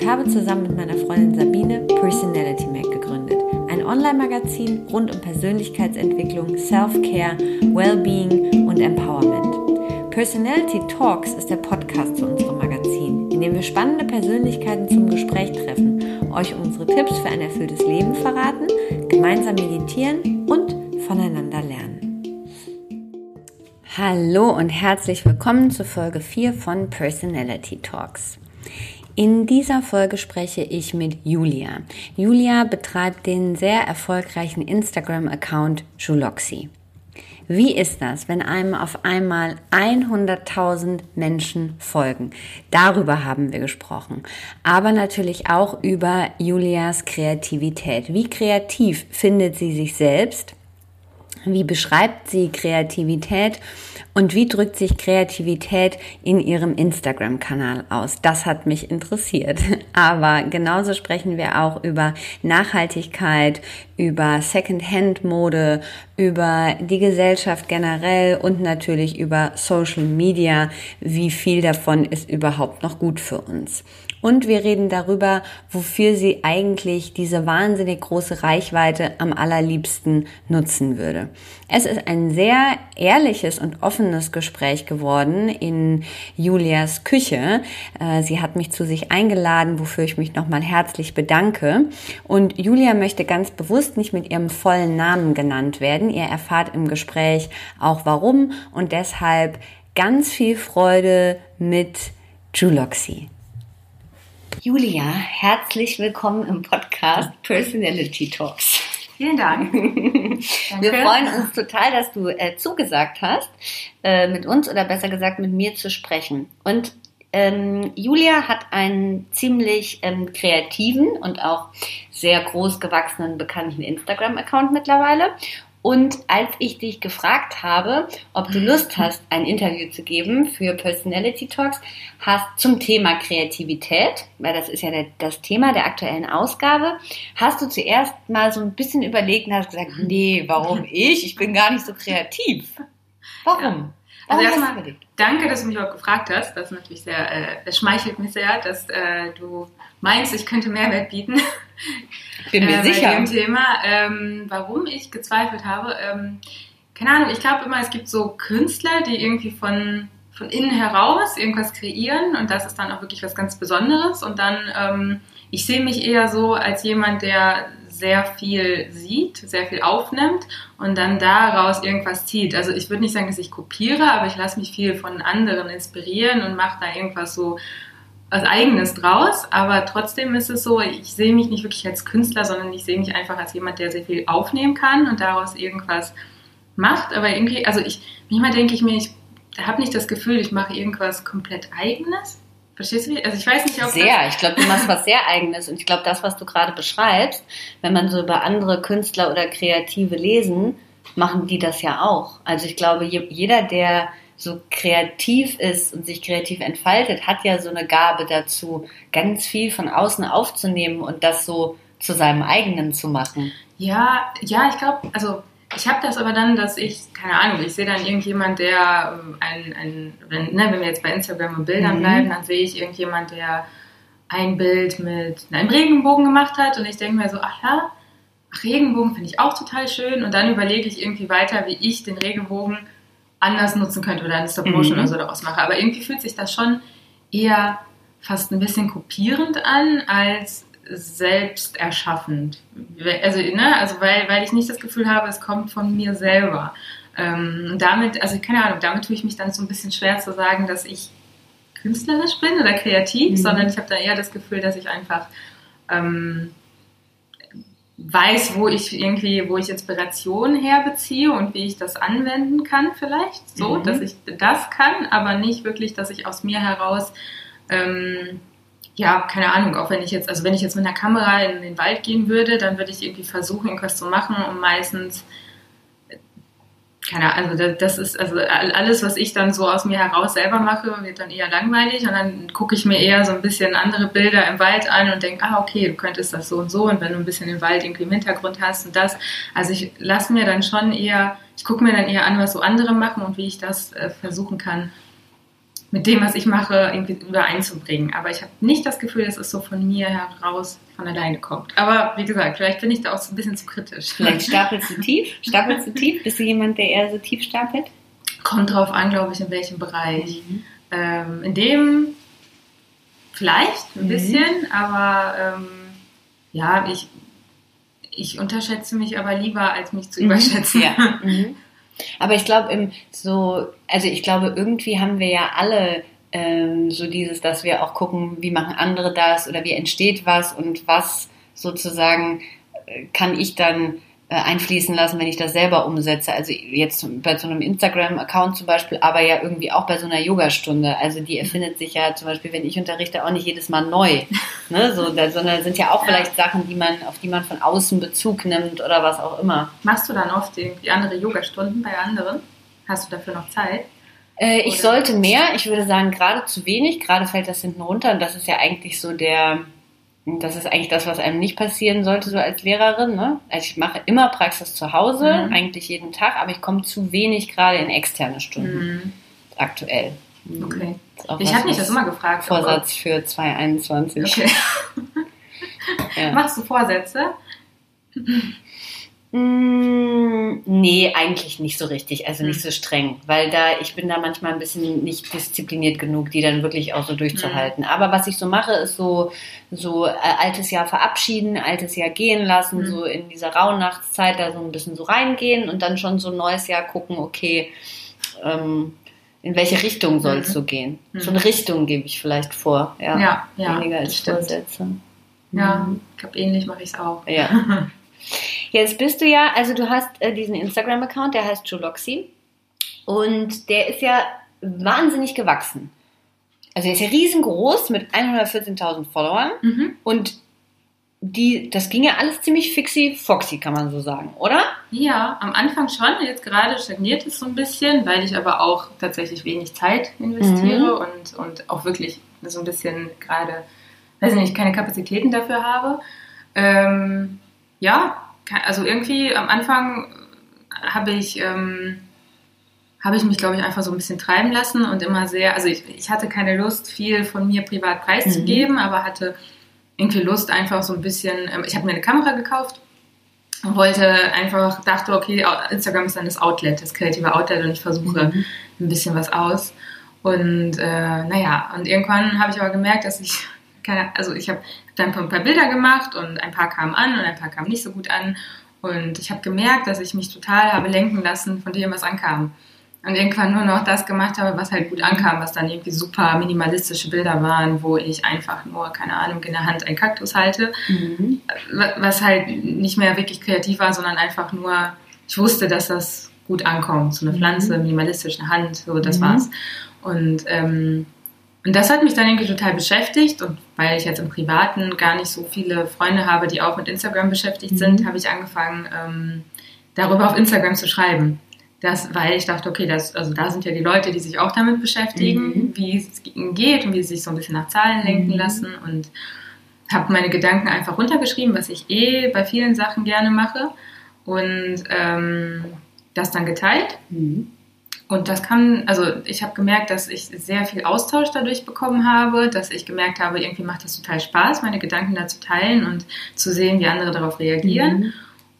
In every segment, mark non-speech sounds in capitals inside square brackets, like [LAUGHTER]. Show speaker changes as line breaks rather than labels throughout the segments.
und habe zusammen mit meiner Freundin Sabine Personality Mac gegründet. Ein Online-Magazin rund um Persönlichkeitsentwicklung, Self-Care, Wellbeing und Empowerment. Personality Talks ist der Podcast zu unserem Magazin, in dem wir spannende Persönlichkeiten zum Gespräch treffen, euch unsere Tipps für ein erfülltes Leben verraten, gemeinsam meditieren und voneinander lernen. Hallo und herzlich willkommen zu Folge 4 von Personality Talks. In dieser Folge spreche ich mit Julia. Julia betreibt den sehr erfolgreichen Instagram-Account Juloxy. Wie ist das, wenn einem auf einmal 100.000 Menschen folgen? Darüber haben wir gesprochen. Aber natürlich auch über Julias Kreativität. Wie kreativ findet sie sich selbst? Wie beschreibt sie Kreativität und wie drückt sich Kreativität in ihrem Instagram-Kanal aus? Das hat mich interessiert. [LAUGHS] Aber genauso sprechen wir auch über Nachhaltigkeit, über Second-Hand-Mode, über die Gesellschaft generell und natürlich über Social Media. Wie viel davon ist überhaupt noch gut für uns? Und wir reden darüber, wofür sie eigentlich diese wahnsinnig große Reichweite am allerliebsten nutzen würde. Es ist ein sehr ehrliches und offenes Gespräch geworden in Julias Küche. Äh, sie hat mich zu sich eingeladen, wofür ich mich nochmal herzlich bedanke. Und Julia möchte ganz bewusst nicht mit ihrem vollen Namen genannt werden. Ihr erfahrt im Gespräch auch warum und deshalb ganz viel Freude mit Juloxy. Julia, herzlich willkommen im Podcast Personality Talks.
Vielen Dank. [LAUGHS]
Wir freuen uns total, dass du äh, zugesagt hast, äh, mit uns oder besser gesagt mit mir zu sprechen. Und ähm, Julia hat einen ziemlich ähm, kreativen und auch sehr groß gewachsenen bekannten Instagram-Account mittlerweile. Und als ich dich gefragt habe, ob du Lust hast, ein Interview zu geben für Personality Talks, hast zum Thema Kreativität, weil das ist ja der, das Thema der aktuellen Ausgabe, hast du zuerst mal so ein bisschen überlegt und hast gesagt, nee, warum [LAUGHS] ich? Ich bin gar nicht so kreativ. Warum?
Also erstmal, danke, dass du mich überhaupt gefragt hast. Das ist natürlich sehr, äh, das schmeichelt mich sehr, dass äh, du meinst, ich könnte Mehrwert bieten.
Bin mir
äh,
sicher.
Bei dem Thema, ähm, warum ich gezweifelt habe. Ähm, keine Ahnung, ich glaube immer, es gibt so Künstler, die irgendwie von, von innen heraus irgendwas kreieren und das ist dann auch wirklich was ganz Besonderes. Und dann, ähm, ich sehe mich eher so als jemand, der sehr viel sieht, sehr viel aufnimmt und dann daraus irgendwas zieht. Also ich würde nicht sagen, dass ich kopiere, aber ich lasse mich viel von anderen inspirieren und mache da irgendwas so was eigenes draus, aber trotzdem ist es so, ich sehe mich nicht wirklich als Künstler, sondern ich sehe mich einfach als jemand, der sehr viel aufnehmen kann und daraus irgendwas macht. Aber irgendwie, also ich, manchmal denke ich mir, ich habe nicht das Gefühl, ich mache irgendwas komplett eigenes. Verstehst du? Also ich weiß nicht, ob
sehr. Ich glaube, du machst was sehr eigenes und ich glaube, das, was du gerade beschreibst, wenn man so über andere Künstler oder Kreative lesen, machen die das ja auch. Also ich glaube, jeder, der so kreativ ist und sich kreativ entfaltet, hat ja so eine Gabe dazu, ganz viel von außen aufzunehmen und das so zu seinem eigenen zu machen.
Ja, ja, ich glaube, also ich habe das aber dann, dass ich, keine Ahnung, ich sehe dann irgendjemand, der ähm, ein, ein wenn, ne, wenn wir jetzt bei Instagram und Bildern mhm. bleiben, dann sehe ich irgendjemand, der ein Bild mit einem Regenbogen gemacht hat und ich denke mir so, ach ja, ach, Regenbogen finde ich auch total schön und dann überlege ich irgendwie weiter, wie ich den Regenbogen anders nutzen könnte oder eine Stop-Motion mhm. oder so daraus mache. Aber irgendwie fühlt sich das schon eher fast ein bisschen kopierend an als selbst erschaffend. Also, ne, also weil, weil ich nicht das Gefühl habe, es kommt von mir selber. Ähm, damit, also keine Ahnung, damit tue ich mich dann so ein bisschen schwer zu sagen, dass ich künstlerisch bin oder kreativ, mhm. sondern ich habe da eher das Gefühl, dass ich einfach ähm, weiß, wo ich irgendwie, wo ich Inspiration herbeziehe und wie ich das anwenden kann vielleicht, so, mhm. dass ich das kann, aber nicht wirklich, dass ich aus mir heraus ähm, ja, keine Ahnung, auch wenn ich jetzt, also wenn ich jetzt mit einer Kamera in den Wald gehen würde, dann würde ich irgendwie versuchen, irgendwas zu machen und meistens keine Ahnung, also das ist, also alles, was ich dann so aus mir heraus selber mache, wird dann eher langweilig und dann gucke ich mir eher so ein bisschen andere Bilder im Wald an und denke, ah, okay, du könntest das so und so und wenn du ein bisschen im Wald irgendwie im Hintergrund hast und das, also ich lasse mir dann schon eher, ich gucke mir dann eher an, was so andere machen und wie ich das äh, versuchen kann, mit dem, was ich mache, irgendwie übereinzubringen. Aber ich habe nicht das Gefühl, dass es so von mir heraus von alleine kommt. Aber wie gesagt, vielleicht bin ich da auch so ein bisschen zu kritisch.
Vielleicht stapelst du tief? Stapelst du tief? Bist du jemand, der eher so tief stapelt?
Kommt drauf an, glaube ich, in welchem Bereich. Mhm. Ähm, in dem vielleicht ein mhm. bisschen, aber ähm, ja, ich, ich unterschätze mich aber lieber, als mich zu mhm. überschätzen. Ja. [LAUGHS]
Aber ich glaube, so, also ich glaube, irgendwie haben wir ja alle ähm, so dieses, dass wir auch gucken, wie machen andere das oder wie entsteht was und was sozusagen äh, kann ich dann einfließen lassen, wenn ich das selber umsetze. Also jetzt bei so einem Instagram-Account zum Beispiel, aber ja irgendwie auch bei so einer Yogastunde. Also die erfindet sich ja zum Beispiel, wenn ich unterrichte, auch nicht jedes Mal neu. [LAUGHS] Ne? So, da, sondern sind ja auch vielleicht Sachen, die man, auf die man von außen Bezug nimmt oder was auch immer.
Machst du dann oft die andere Yogastunden bei anderen? Hast du dafür noch Zeit?
Äh, ich sollte mehr. Ich würde sagen, gerade zu wenig. Gerade fällt das hinten runter. Und das ist ja eigentlich so der, das ist eigentlich das, was einem nicht passieren sollte, so als Lehrerin. Ne? Also ich mache immer Praxis zu Hause, mhm. eigentlich jeden Tag, aber ich komme zu wenig gerade in externe Stunden. Mhm. Aktuell.
Mhm. Okay. Ich habe mich das immer gefragt.
Vorsatz für 2021.
Okay. [LAUGHS] ja. Machst du Vorsätze?
Mm, nee, eigentlich nicht so richtig, also nicht hm. so streng, weil da ich bin da manchmal ein bisschen nicht diszipliniert genug, die dann wirklich auch so durchzuhalten. Mhm. Aber was ich so mache, ist so so äh, altes Jahr verabschieden, altes Jahr gehen lassen, mhm. so in dieser Rauhnachtszeit da so ein bisschen so reingehen und dann schon so ein neues Jahr gucken, okay, ähm, in welche Richtung soll es so gehen? So eine Richtung gebe ich vielleicht vor, ja,
ja, ja
weniger als Vorsätze.
Ja, mhm. ich glaube ähnlich mache ich es auch.
Ja. [LAUGHS] Jetzt bist du ja, also du hast äh, diesen Instagram-Account, der heißt Joloxy. Und der ist ja wahnsinnig gewachsen. Also er ist ja riesengroß mit 114.000 Followern. Mhm. Und die, das ging ja alles ziemlich fixi foxy, kann man so sagen, oder?
Ja, am Anfang schon. Jetzt gerade stagniert es so ein bisschen, weil ich aber auch tatsächlich wenig Zeit investiere mhm. und, und auch wirklich so ein bisschen gerade, weiß nicht, keine Kapazitäten dafür habe. Ähm, ja, also irgendwie am Anfang habe ich, ähm, habe ich mich, glaube ich, einfach so ein bisschen treiben lassen und immer sehr, also ich, ich hatte keine Lust, viel von mir privat preiszugeben, mhm. aber hatte irgendwie Lust, einfach so ein bisschen, ähm, ich habe mir eine Kamera gekauft und wollte einfach, dachte, okay, Instagram ist dann das Outlet, das kreative Outlet und ich versuche mhm. ein bisschen was aus. Und äh, naja, und irgendwann habe ich aber gemerkt, dass ich [LAUGHS] keine, also ich habe dann ein paar Bilder gemacht und ein paar kamen an und ein paar kamen nicht so gut an. Und ich habe gemerkt, dass ich mich total habe lenken lassen von dem, was ankam. Und irgendwann nur noch das gemacht habe, was halt gut ankam, was dann irgendwie super minimalistische Bilder waren, wo ich einfach nur, keine Ahnung, in der Hand einen Kaktus halte. Mhm. Was halt nicht mehr wirklich kreativ war, sondern einfach nur, ich wusste, dass das gut ankommt. So eine Pflanze, mhm. minimalistische Hand, so das mhm. war's. Und ähm, und das hat mich dann irgendwie total beschäftigt und weil ich jetzt im Privaten gar nicht so viele Freunde habe, die auch mit Instagram beschäftigt mhm. sind, habe ich angefangen, ähm, darüber auf Instagram zu schreiben. Das, weil ich dachte, okay, das, also da sind ja die Leute, die sich auch damit beschäftigen, mhm. wie es ihnen geht und wie sie sich so ein bisschen nach Zahlen lenken mhm. lassen und habe meine Gedanken einfach runtergeschrieben, was ich eh bei vielen Sachen gerne mache und ähm, das dann geteilt. Mhm. Und das kann, also ich habe gemerkt, dass ich sehr viel Austausch dadurch bekommen habe, dass ich gemerkt habe, irgendwie macht das total Spaß, meine Gedanken da zu teilen und zu sehen, wie andere darauf reagieren. Mhm.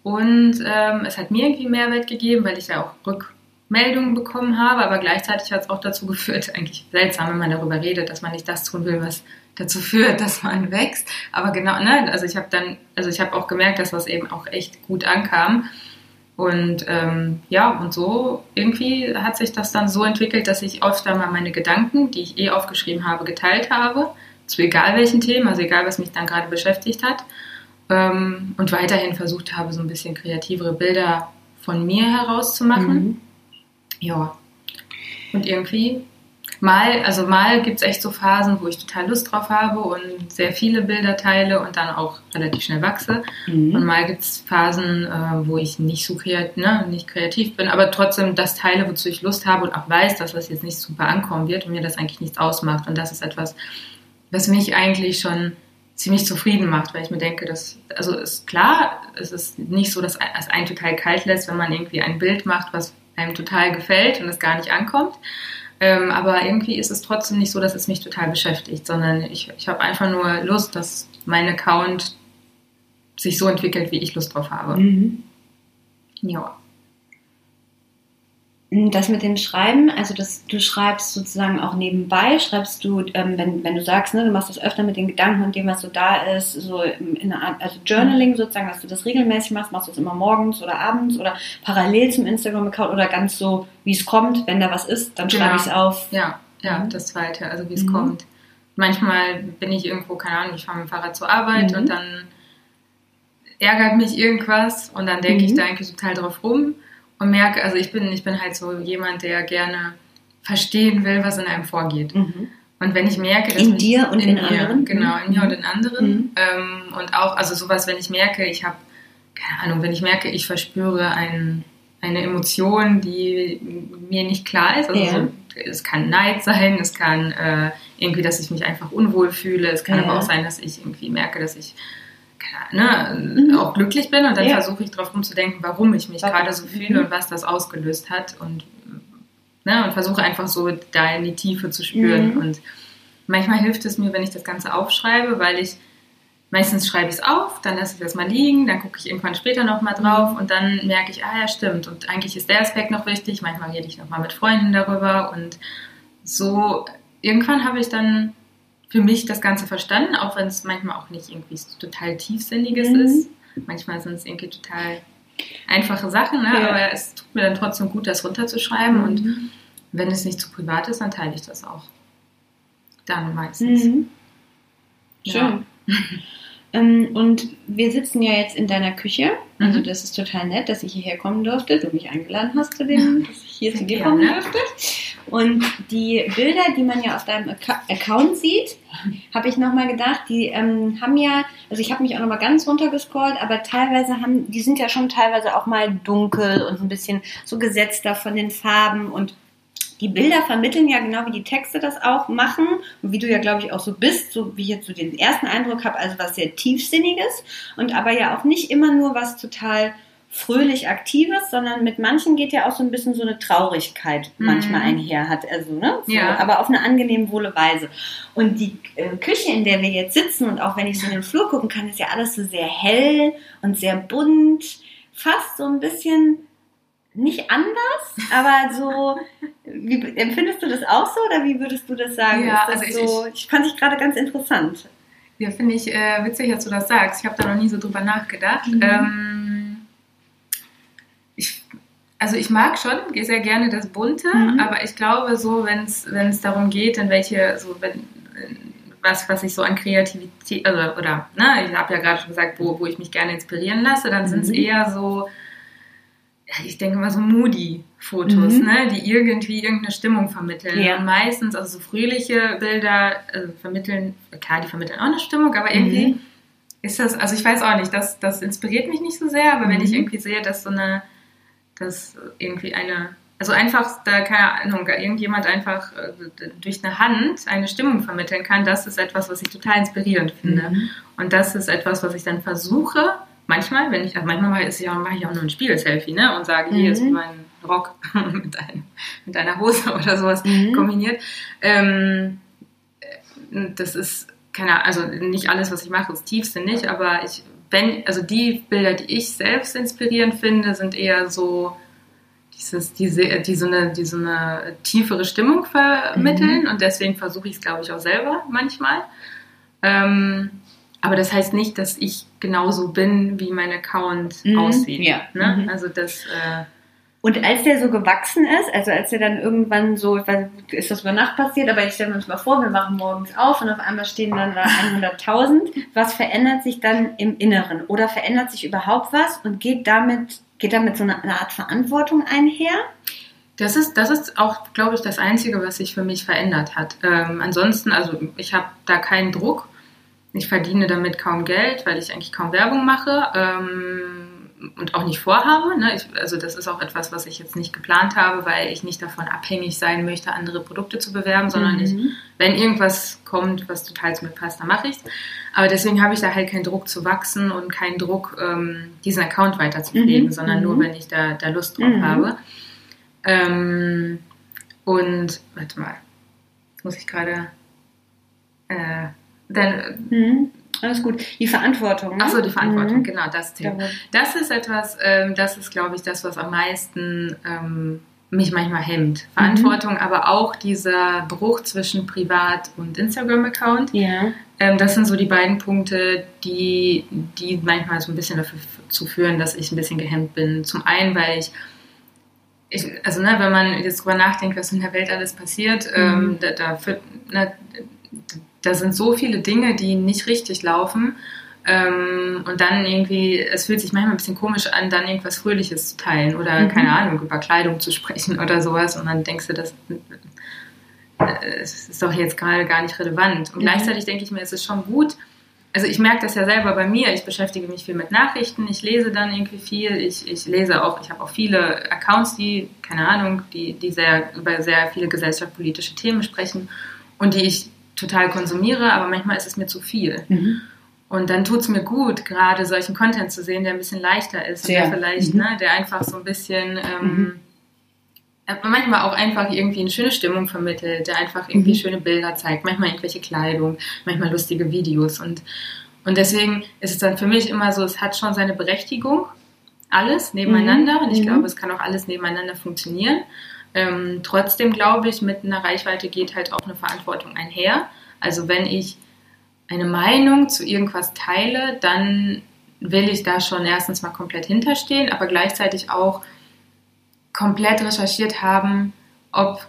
Und ähm, es hat mir irgendwie Mehrwert gegeben, weil ich ja auch Rückmeldungen bekommen habe, aber gleichzeitig hat es auch dazu geführt, [LAUGHS] eigentlich seltsam, wenn man darüber redet, dass man nicht das tun will, was dazu führt, dass man wächst. Aber genau, ne, also ich habe dann, also ich habe auch gemerkt, dass das eben auch echt gut ankam. Und ähm, ja, und so irgendwie hat sich das dann so entwickelt, dass ich öfter mal meine Gedanken, die ich eh aufgeschrieben habe, geteilt habe, zu egal welchen Themen, also egal was mich dann gerade beschäftigt hat. Ähm, und weiterhin versucht habe, so ein bisschen kreativere Bilder von mir herauszumachen. Mhm. Ja. Und irgendwie mal, also mal gibt es echt so Phasen, wo ich total Lust drauf habe und sehr viele Bilder teile und dann auch relativ schnell wachse. Mhm. Und mal gibt es Phasen, äh, wo ich nicht so kreativ, ne, nicht kreativ bin, aber trotzdem das teile, wozu ich Lust habe und auch weiß, dass das jetzt nicht super ankommen wird und mir das eigentlich nichts ausmacht. Und das ist etwas, was mich eigentlich schon ziemlich zufrieden macht, weil ich mir denke, dass, also ist klar, es ist nicht so, dass es einen total kalt lässt, wenn man irgendwie ein Bild macht, was einem total gefällt und es gar nicht ankommt. Ähm, aber irgendwie ist es trotzdem nicht so, dass es mich total beschäftigt, sondern ich, ich habe einfach nur Lust, dass mein Account sich so entwickelt, wie ich Lust drauf habe. Mhm.
Ja. Das mit dem Schreiben, also das, du schreibst sozusagen auch nebenbei, schreibst du, ähm, wenn, wenn du sagst, ne, du machst das öfter mit den Gedanken und dem, was so da ist, so in einer Art, also Journaling sozusagen, dass du das regelmäßig machst, machst du es immer morgens oder abends oder parallel zum Instagram-Account oder ganz so, wie es kommt, wenn da was ist, dann schreibe ich es auf.
Ja, ja, mhm. das zweite, also wie es mhm. kommt. Manchmal bin ich irgendwo, keine Ahnung, ich fahre mit dem Fahrrad zur Arbeit mhm. und dann ärgert mich irgendwas und dann denke ich mhm. da eigentlich total drauf rum und merke, also ich bin, ich bin halt so jemand, der gerne verstehen will, was in einem vorgeht. Mhm. Und wenn ich merke,
dass in dir und in, in mir, anderen,
genau, in mir und in anderen mhm. ähm, und auch, also sowas, wenn ich merke, ich habe, keine Ahnung, wenn ich merke, ich verspüre ein, eine Emotion, die mir nicht klar ist, also ja. so, es kann Neid sein, es kann äh, irgendwie, dass ich mich einfach unwohl fühle, es kann ja. aber auch sein, dass ich irgendwie merke, dass ich ne, mhm. auch glücklich bin und dann ja. versuche ich darauf rumzudenken, warum ich mich gerade so fühle mhm. und was das ausgelöst hat und, ne, und versuche einfach so da in die Tiefe zu spüren. Mhm. Und manchmal hilft es mir, wenn ich das Ganze aufschreibe, weil ich meistens schreibe ich es auf, dann lasse ich das mal liegen, dann gucke ich irgendwann später nochmal drauf mhm. und dann merke ich, ah ja, stimmt. Und eigentlich ist der Aspekt noch wichtig. Manchmal rede ich nochmal mit Freunden darüber und so irgendwann habe ich dann für mich das Ganze verstanden, auch wenn es manchmal auch nicht irgendwie total tiefsinniges mhm. ist. Manchmal sind es irgendwie total einfache Sachen, ne? ja. aber es tut mir dann trotzdem gut, das runterzuschreiben mhm. und wenn es nicht zu privat ist, dann teile ich das auch. Dann meistens. Mhm.
Schön. Ja. [LAUGHS] ähm, und wir sitzen ja jetzt in deiner Küche. Also mhm. das ist total nett, dass ich hierher kommen durfte, du mich eingeladen hast zu dem, dass ich hier zu dir kommen durfte. Und die Bilder, die man ja auf deinem Account sieht, habe ich nochmal gedacht, die ähm, haben ja, also ich habe mich auch nochmal ganz runtergescrollt, aber teilweise haben, die sind ja schon teilweise auch mal dunkel und ein bisschen so gesetzter von den Farben. Und die Bilder vermitteln ja genau wie die Texte das auch machen und wie du ja glaube ich auch so bist, so wie ich jetzt so den ersten Eindruck habe, also was sehr tiefsinniges und aber ja auch nicht immer nur was total fröhlich Aktives, sondern mit manchen geht ja auch so ein bisschen so eine Traurigkeit mhm. manchmal einher hat, also ne, so, ja. aber auf eine angenehm wohle Weise. Und die äh, Küche, in der wir jetzt sitzen und auch wenn ich so in den Flur gucken kann, ist ja alles so sehr hell und sehr bunt, fast so ein bisschen nicht anders, aber so, wie, empfindest du das auch so oder wie würdest du das sagen? Ja, das also so, ich, ich fand dich gerade ganz interessant.
Ja, finde ich äh, witzig, dass du das sagst. Ich habe da noch nie so drüber nachgedacht. Mhm. Ähm, also ich mag schon, sehr gerne das Bunte, mhm. aber ich glaube so, wenn es darum geht, in welche, so wenn, was, was ich so an Kreativität, also, oder, ne, ich habe ja gerade schon gesagt, wo, wo ich mich gerne inspirieren lasse, dann mhm. sind es eher so, ich denke mal so Moody-Fotos, mhm. ne, die irgendwie irgendeine Stimmung vermitteln. Ja. Und meistens, also so fröhliche Bilder äh, vermitteln, klar, die vermitteln auch eine Stimmung, aber irgendwie mhm. ist das, also ich weiß auch nicht, das, das inspiriert mich nicht so sehr, aber wenn ich mhm. irgendwie sehe, dass so eine dass irgendwie eine, also einfach, da keine Ahnung, irgendjemand einfach äh, durch eine Hand eine Stimmung vermitteln kann, das ist etwas, was ich total inspirierend finde. Mhm. Und das ist etwas, was ich dann versuche, manchmal, wenn ich, also manchmal mache ich, auch, mache ich auch nur ein Spiegel-Selfie, ne, und sage, hier mhm. ist mein Rock [LAUGHS] mit, einem, mit einer Hose [LAUGHS] oder sowas mhm. kombiniert. Ähm, das ist, keine Ahnung, also nicht alles, was ich mache, ist tiefsinnig, aber ich wenn, also die Bilder, die ich selbst inspirierend finde, sind eher so dieses, diese, die so eine, die so eine tiefere Stimmung vermitteln mhm. und deswegen versuche ich es, glaube ich, auch selber manchmal. Ähm, aber das heißt nicht, dass ich genauso bin, wie mein Account mhm. aussieht. Ja. Ne? Mhm. Also das äh,
und als der so gewachsen ist, also als der dann irgendwann so, ich weiß, ist das über Nacht passiert, aber ich stelle mir mal vor, wir machen morgens auf und auf einmal stehen dann da 100.000. Was verändert sich dann im Inneren? Oder verändert sich überhaupt was und geht damit, geht damit so eine, eine Art Verantwortung einher?
Das ist, das ist auch, glaube ich, das Einzige, was sich für mich verändert hat. Ähm, ansonsten, also ich habe da keinen Druck. Ich verdiene damit kaum Geld, weil ich eigentlich kaum Werbung mache. Ähm, und auch nicht vorhabe. Ne? Ich, also das ist auch etwas, was ich jetzt nicht geplant habe, weil ich nicht davon abhängig sein möchte, andere Produkte zu bewerben, sondern mhm. ich, wenn irgendwas kommt, was total zu mir passt, dann mache ich es. Aber deswegen habe ich da halt keinen Druck zu wachsen und keinen Druck, ähm, diesen Account weiter zu pflegen, mhm. sondern nur, mhm. wenn ich da, da Lust drauf mhm. habe. Ähm, und, warte mal, jetzt muss ich gerade, äh, dann,
mhm. Alles gut. Die Verantwortung.
Ne? Achso, die Verantwortung, mhm. genau, das Thema. Das ist etwas, ähm, das ist, glaube ich, das, was am meisten ähm, mich manchmal hemmt. Verantwortung, mhm. aber auch dieser Bruch zwischen Privat- und Instagram-Account.
Ja.
Ähm, das sind so die beiden Punkte, die, die manchmal so ein bisschen dazu führen, dass ich ein bisschen gehemmt bin. Zum einen, weil ich ich, also ne, wenn man jetzt drüber nachdenkt, was in der Welt alles passiert, mhm. ähm, da, da, für, ne, da sind so viele Dinge, die nicht richtig laufen. Ähm, und dann irgendwie, es fühlt sich manchmal ein bisschen komisch an, dann irgendwas Fröhliches zu teilen oder, mhm. keine Ahnung, über Kleidung zu sprechen oder sowas. Und dann denkst du, das, äh, es ist doch jetzt gerade gar nicht relevant. Und mhm. gleichzeitig denke ich mir, es ist schon gut. Also ich merke das ja selber bei mir. Ich beschäftige mich viel mit Nachrichten. Ich lese dann irgendwie viel. Ich, ich lese auch, ich habe auch viele Accounts, die, keine Ahnung, die, die sehr, über sehr viele gesellschaftspolitische Themen sprechen und die ich total konsumiere, aber manchmal ist es mir zu viel. Mhm. Und dann tut es mir gut, gerade solchen Content zu sehen, der ein bisschen leichter ist und der vielleicht, mhm. ne, der einfach so ein bisschen ähm, mhm. Äh, manchmal auch einfach irgendwie eine schöne Stimmung vermittelt, der einfach irgendwie mhm. schöne Bilder zeigt, manchmal irgendwelche Kleidung, manchmal lustige Videos und und deswegen ist es dann für mich immer so, es hat schon seine Berechtigung, alles nebeneinander. Mhm. Und ich mhm. glaube, es kann auch alles nebeneinander funktionieren. Ähm, trotzdem glaube ich, mit einer Reichweite geht halt auch eine Verantwortung einher. Also wenn ich eine Meinung zu irgendwas teile, dann will ich da schon erstens mal komplett hinterstehen, aber gleichzeitig auch komplett recherchiert haben, ob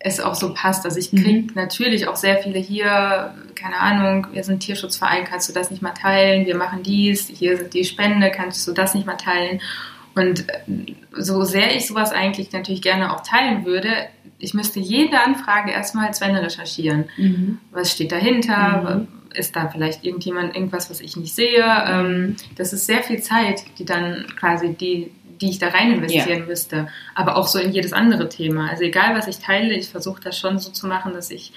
es auch so passt. Also ich kriege mhm. natürlich auch sehr viele hier, keine Ahnung, wir sind Tierschutzverein, kannst du das nicht mal teilen? Wir machen dies, hier sind die Spende, kannst du das nicht mal teilen? Und äh, so sehr ich sowas eigentlich natürlich gerne auch teilen würde, ich müsste jede Anfrage erstmal Ende recherchieren. Mhm. Was steht dahinter? Mhm. Ist da vielleicht irgendjemand irgendwas, was ich nicht sehe? Ähm, das ist sehr viel Zeit, die dann quasi die, die ich da rein investieren ja. müsste. Aber auch so in jedes andere Thema. Also egal, was ich teile, ich versuche das schon so zu machen, dass ich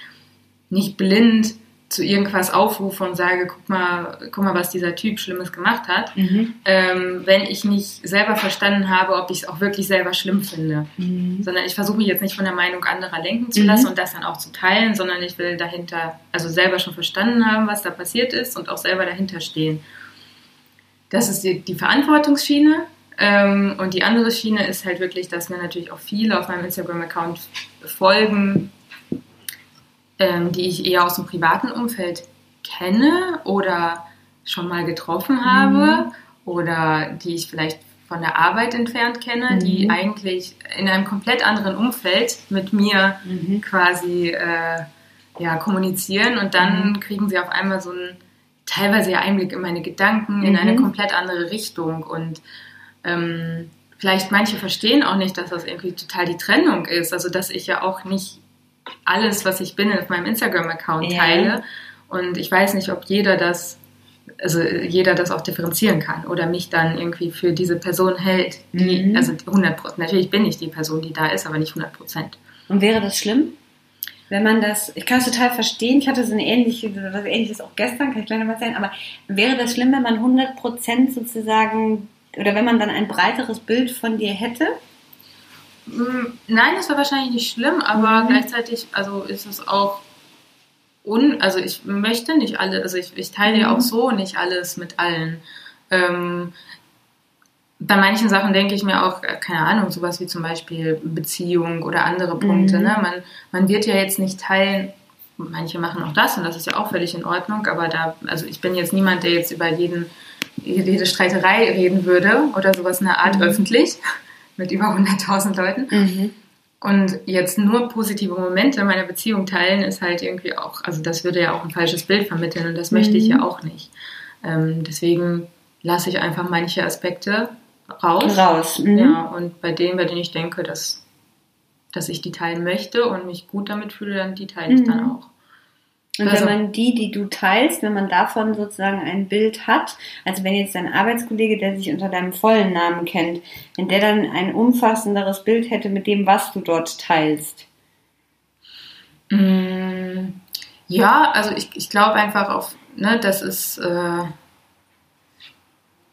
nicht blind zu irgendwas aufrufe und sage, guck mal, guck mal, was dieser Typ Schlimmes gemacht hat, mhm. ähm, wenn ich nicht selber verstanden habe, ob ich es auch wirklich selber schlimm finde. Mhm. Sondern ich versuche mich jetzt nicht von der Meinung anderer lenken zu mhm. lassen und das dann auch zu teilen, sondern ich will dahinter, also selber schon verstanden haben, was da passiert ist und auch selber dahinter stehen. Das ist die, die Verantwortungsschiene. Ähm, und die andere Schiene ist halt wirklich, dass mir natürlich auch viele auf meinem Instagram-Account folgen, ähm, die ich eher aus dem privaten Umfeld kenne oder schon mal getroffen habe mhm. oder die ich vielleicht von der Arbeit entfernt kenne, mhm. die eigentlich in einem komplett anderen Umfeld mit mir mhm. quasi äh, ja, kommunizieren und dann mhm. kriegen sie auf einmal so einen teilweise Einblick in meine Gedanken in eine mhm. komplett andere Richtung und ähm, vielleicht manche verstehen auch nicht, dass das irgendwie total die Trennung ist, also dass ich ja auch nicht alles, was ich bin, auf meinem Instagram-Account teile. Und ich weiß nicht, ob jeder das, also jeder das auch differenzieren kann oder mich dann irgendwie für diese Person hält, die, mhm. also 100 Prozent. Natürlich bin ich die Person, die da ist, aber nicht 100 Prozent.
Und wäre das schlimm? Wenn man das, ich kann es total verstehen, ich hatte so eine ähnliche, was ähnliches auch gestern, kann ich gleich noch mal sagen, aber wäre das schlimm, wenn man 100 Prozent sozusagen, oder wenn man dann ein breiteres Bild von dir hätte?
Mm, nein, das war wahrscheinlich nicht schlimm, aber mhm. gleichzeitig, also ist es auch un, also ich möchte nicht alle, also ich, ich teile ja mhm. auch so nicht alles mit allen. Ähm, bei manchen Sachen denke ich mir auch, äh, keine Ahnung, sowas wie zum Beispiel Beziehung oder andere Punkte. Mhm. Ne? Man, man wird ja jetzt nicht teilen, manche machen auch das und das ist ja auch völlig in Ordnung, aber da, also ich bin jetzt niemand, der jetzt über jeden, jede Streiterei reden würde oder sowas in der Art mhm. öffentlich mit über 100.000 Leuten. Mhm. Und jetzt nur positive Momente meiner Beziehung teilen, ist halt irgendwie auch, also das würde ja auch ein falsches Bild vermitteln und das mhm. möchte ich ja auch nicht. Ähm, deswegen lasse ich einfach manche Aspekte raus.
Raus.
Mhm. Ja, und bei denen, bei denen ich denke, das dass ich die teilen möchte und mich gut damit fühle, dann die teile ich
Mhm.
dann auch.
Und
Also-
wenn man die, die du teilst, wenn man davon sozusagen ein Bild hat, also wenn jetzt dein Arbeitskollege, der sich unter deinem vollen Namen kennt, wenn der dann ein umfassenderes Bild hätte mit dem, was du dort teilst.
Mm, Ja, also ich, ich glaube einfach auf, ne, das ist, äh,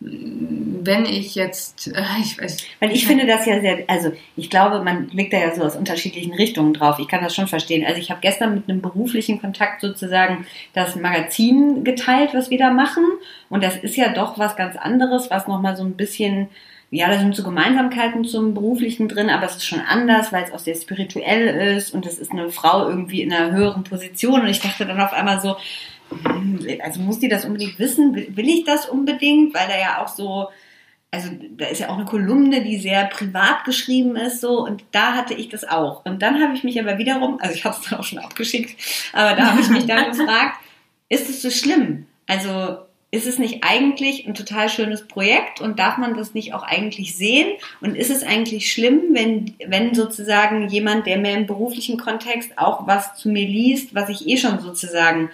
wenn ich jetzt, äh, ich weiß,
Weil ich finde das ja sehr, also ich glaube, man blickt da ja so aus unterschiedlichen Richtungen drauf. Ich kann das schon verstehen. Also ich habe gestern mit einem beruflichen Kontakt sozusagen das Magazin geteilt, was wir da machen. Und das ist ja doch was ganz anderes, was nochmal so ein bisschen, ja, da sind so Gemeinsamkeiten zum Beruflichen drin, aber es ist schon anders, weil es auch sehr spirituell ist und es ist eine Frau irgendwie in einer höheren Position. Und ich dachte dann auf einmal so, also muss die das unbedingt wissen? Will ich das unbedingt? Weil da ja auch so, also da ist ja auch eine Kolumne, die sehr privat geschrieben ist, so und da hatte ich das auch. Und dann habe ich mich aber wiederum, also ich habe es dann auch schon abgeschickt, aber da habe ich mich dann [LAUGHS] gefragt, ist es so schlimm? Also ist es nicht eigentlich ein total schönes Projekt und darf man das nicht auch eigentlich sehen? Und ist es eigentlich schlimm, wenn, wenn sozusagen jemand, der mehr im beruflichen Kontext auch was zu mir liest, was ich eh schon sozusagen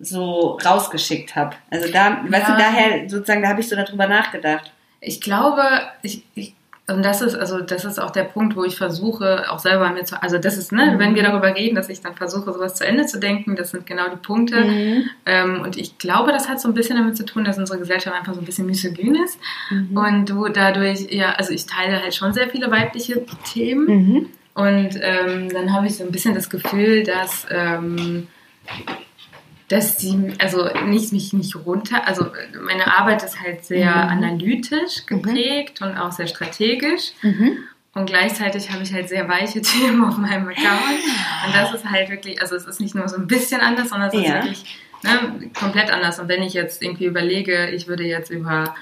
so rausgeschickt habe? Also da, weißt du,
Ja.
daher sozusagen, da habe ich so darüber nachgedacht.
Ich glaube, ich, ich, und das ist, also das ist auch der Punkt, wo ich versuche, auch selber mir zu, also das ist, ne,
Mhm.
wenn wir darüber reden, dass ich dann versuche, sowas zu Ende zu denken, das sind genau die Punkte.
Mhm.
Ähm, und ich glaube, das hat so ein bisschen damit zu tun, dass unsere Gesellschaft einfach so ein bisschen misogyn ist.
Mhm.
Und du dadurch, ja, also ich teile halt schon sehr viele weibliche Themen.
Mhm.
Und ähm, dann habe ich so ein bisschen das Gefühl, dass, ähm, dass sie, also nicht mich nicht runter, also meine Arbeit ist halt sehr
Mhm.
analytisch geprägt und auch sehr strategisch.
Mhm.
Und gleichzeitig habe ich halt sehr weiche [LAUGHS] Themen auf meinem Account. Und das ist halt wirklich, also es ist nicht nur so ein bisschen anders, sondern es ist
Ja.
wirklich ne, komplett anders. Und wenn ich jetzt irgendwie überlege, ich würde jetzt über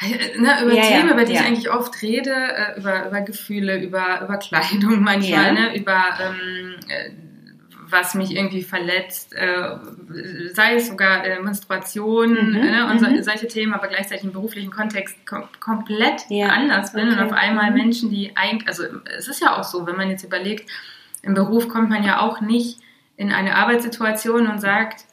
Ne, über
Ja, ja,
Themen, über die
ja.
ich eigentlich oft rede, äh, über, über Gefühle, über, über Kleidung manchmal,
Ja.
ne, über ähm, äh, was mich irgendwie verletzt, äh, sei es sogar äh, Menstruation
Mhm,
ne, und
mhm.
so, solche Themen, aber gleichzeitig im beruflichen Kontext kom komplett
Ja,
anders bin und
okay.
auf einmal
Mhm.
Menschen, die eigentlich, also es ist ja auch so, wenn man jetzt überlegt, im Beruf kommt man ja auch nicht in eine Arbeitssituation und sagt,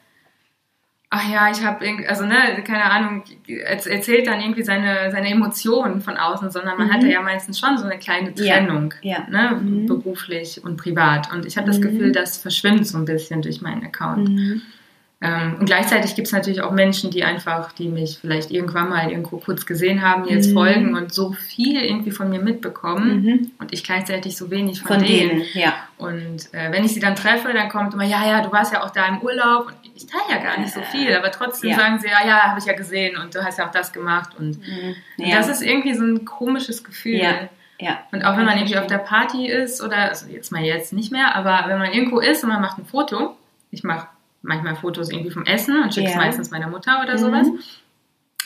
ach ja, ich habe irgendwie, also ne, keine Ahnung, erz- erzählt dann irgendwie seine, seine Emotionen von außen, sondern man
Mhm.
hat da ja meistens schon so eine kleine
Ja,
Trennung,
ja.
ne,
Mhm.
beruflich und privat. Und ich habe das
Mhm.
Gefühl, das verschwimmt so ein bisschen durch meinen Account.
Mhm.
Ähm, und gleichzeitig gibt es natürlich auch Menschen, die einfach, die mich vielleicht irgendwann mal irgendwo kurz gesehen haben, jetzt
Mhm.
folgen und so viel irgendwie von mir mitbekommen
Mhm.
und ich gleichzeitig so wenig von,
Von
denen.
denen, ja.
Und äh, wenn ich sie dann treffe, dann kommt immer, ja, ja, du warst ja auch da im Urlaub und ich teile ja gar nicht so viel, aber trotzdem
Ja.
sagen sie, ja, ja, habe ich ja gesehen und du hast ja auch das gemacht und
Mhm.
und
Ja.
das ist irgendwie so ein komisches Gefühl.
Ja. ja.
Und auch wenn man irgendwie auf der Party ist oder, also jetzt mal jetzt nicht mehr, aber wenn man irgendwo ist und man macht ein Foto, ich mache manchmal Fotos irgendwie vom Essen und schicke es
Ja.
meistens meiner Mutter oder
Mhm.
sowas.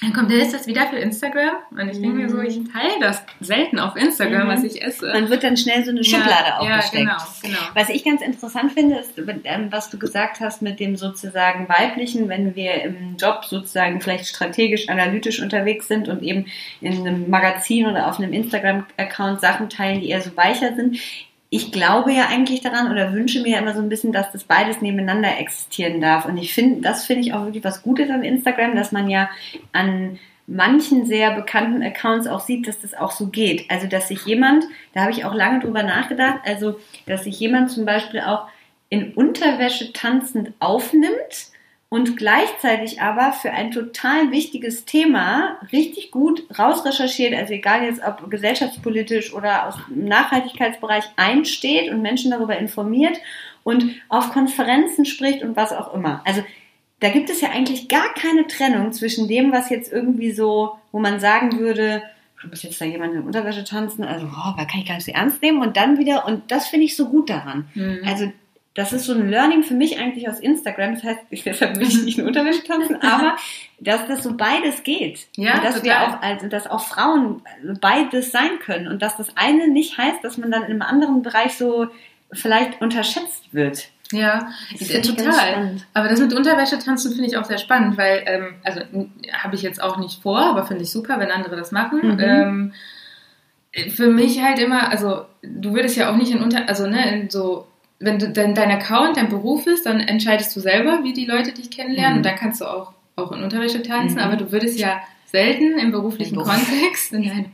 Dann kommt, der ist das wieder für Instagram? Und ich denke mir so,
Mhm.
ich teile das selten auf Instagram,
Mhm.
was ich esse.
Dann wird dann schnell so eine Schublade
ja,
aufgesteckt.
Ja, genau, genau.
Was ich ganz interessant finde, ist, ähm, was du gesagt hast mit dem sozusagen weiblichen, wenn wir im Job sozusagen vielleicht strategisch, analytisch unterwegs sind und eben in einem Magazin oder auf einem Instagram-Account Sachen teilen, die eher so weicher sind. Ich glaube ja eigentlich daran oder wünsche mir ja immer so ein bisschen, dass das beides nebeneinander existieren darf. Und ich finde, das finde ich auch wirklich was Gutes an Instagram, dass man ja an manchen sehr bekannten Accounts auch sieht, dass das auch so geht. Also, dass sich jemand, da habe ich auch lange drüber nachgedacht, also, dass sich jemand zum Beispiel auch in Unterwäsche tanzend aufnimmt und gleichzeitig aber für ein total wichtiges Thema richtig gut rausrecherchiert, also egal jetzt ob gesellschaftspolitisch oder aus dem Nachhaltigkeitsbereich einsteht und Menschen darüber informiert und auf Konferenzen spricht und was auch immer. Also da gibt es ja eigentlich gar keine Trennung zwischen dem, was jetzt irgendwie so, wo man sagen würde, du bist jetzt da jemand in Unterwäsche tanzen, also oh, da kann ich gar nicht so ernst nehmen und dann wieder, und das finde ich so gut daran.
Mhm.
Also das ist so ein Learning für mich eigentlich aus Instagram. Das heißt, [LAUGHS] deshalb will ich nicht in Unterwäsche tanzen, [LAUGHS] aber dass das so beides geht.
Ja,
und dass
total.
wir auch, also dass auch Frauen beides sein können und dass das eine nicht heißt, dass man dann in einem anderen Bereich so vielleicht unterschätzt wird.
Ja,
Das ganz
total. Aber das mit Unterwäsche tanzen finde ich auch sehr spannend, weil, ähm, also habe ich jetzt auch nicht vor, aber finde ich super, wenn andere das machen.
Mhm.
Ähm, Für mich halt immer, also du würdest ja auch nicht in unter, also ne, in so, wenn du, dein, dein Account dein Beruf ist, dann entscheidest du selber, wie die Leute dich kennenlernen mhm. und dann kannst du auch, auch in Unterwäsche tanzen, mhm. aber du würdest ja selten im beruflichen Im Kontext in einem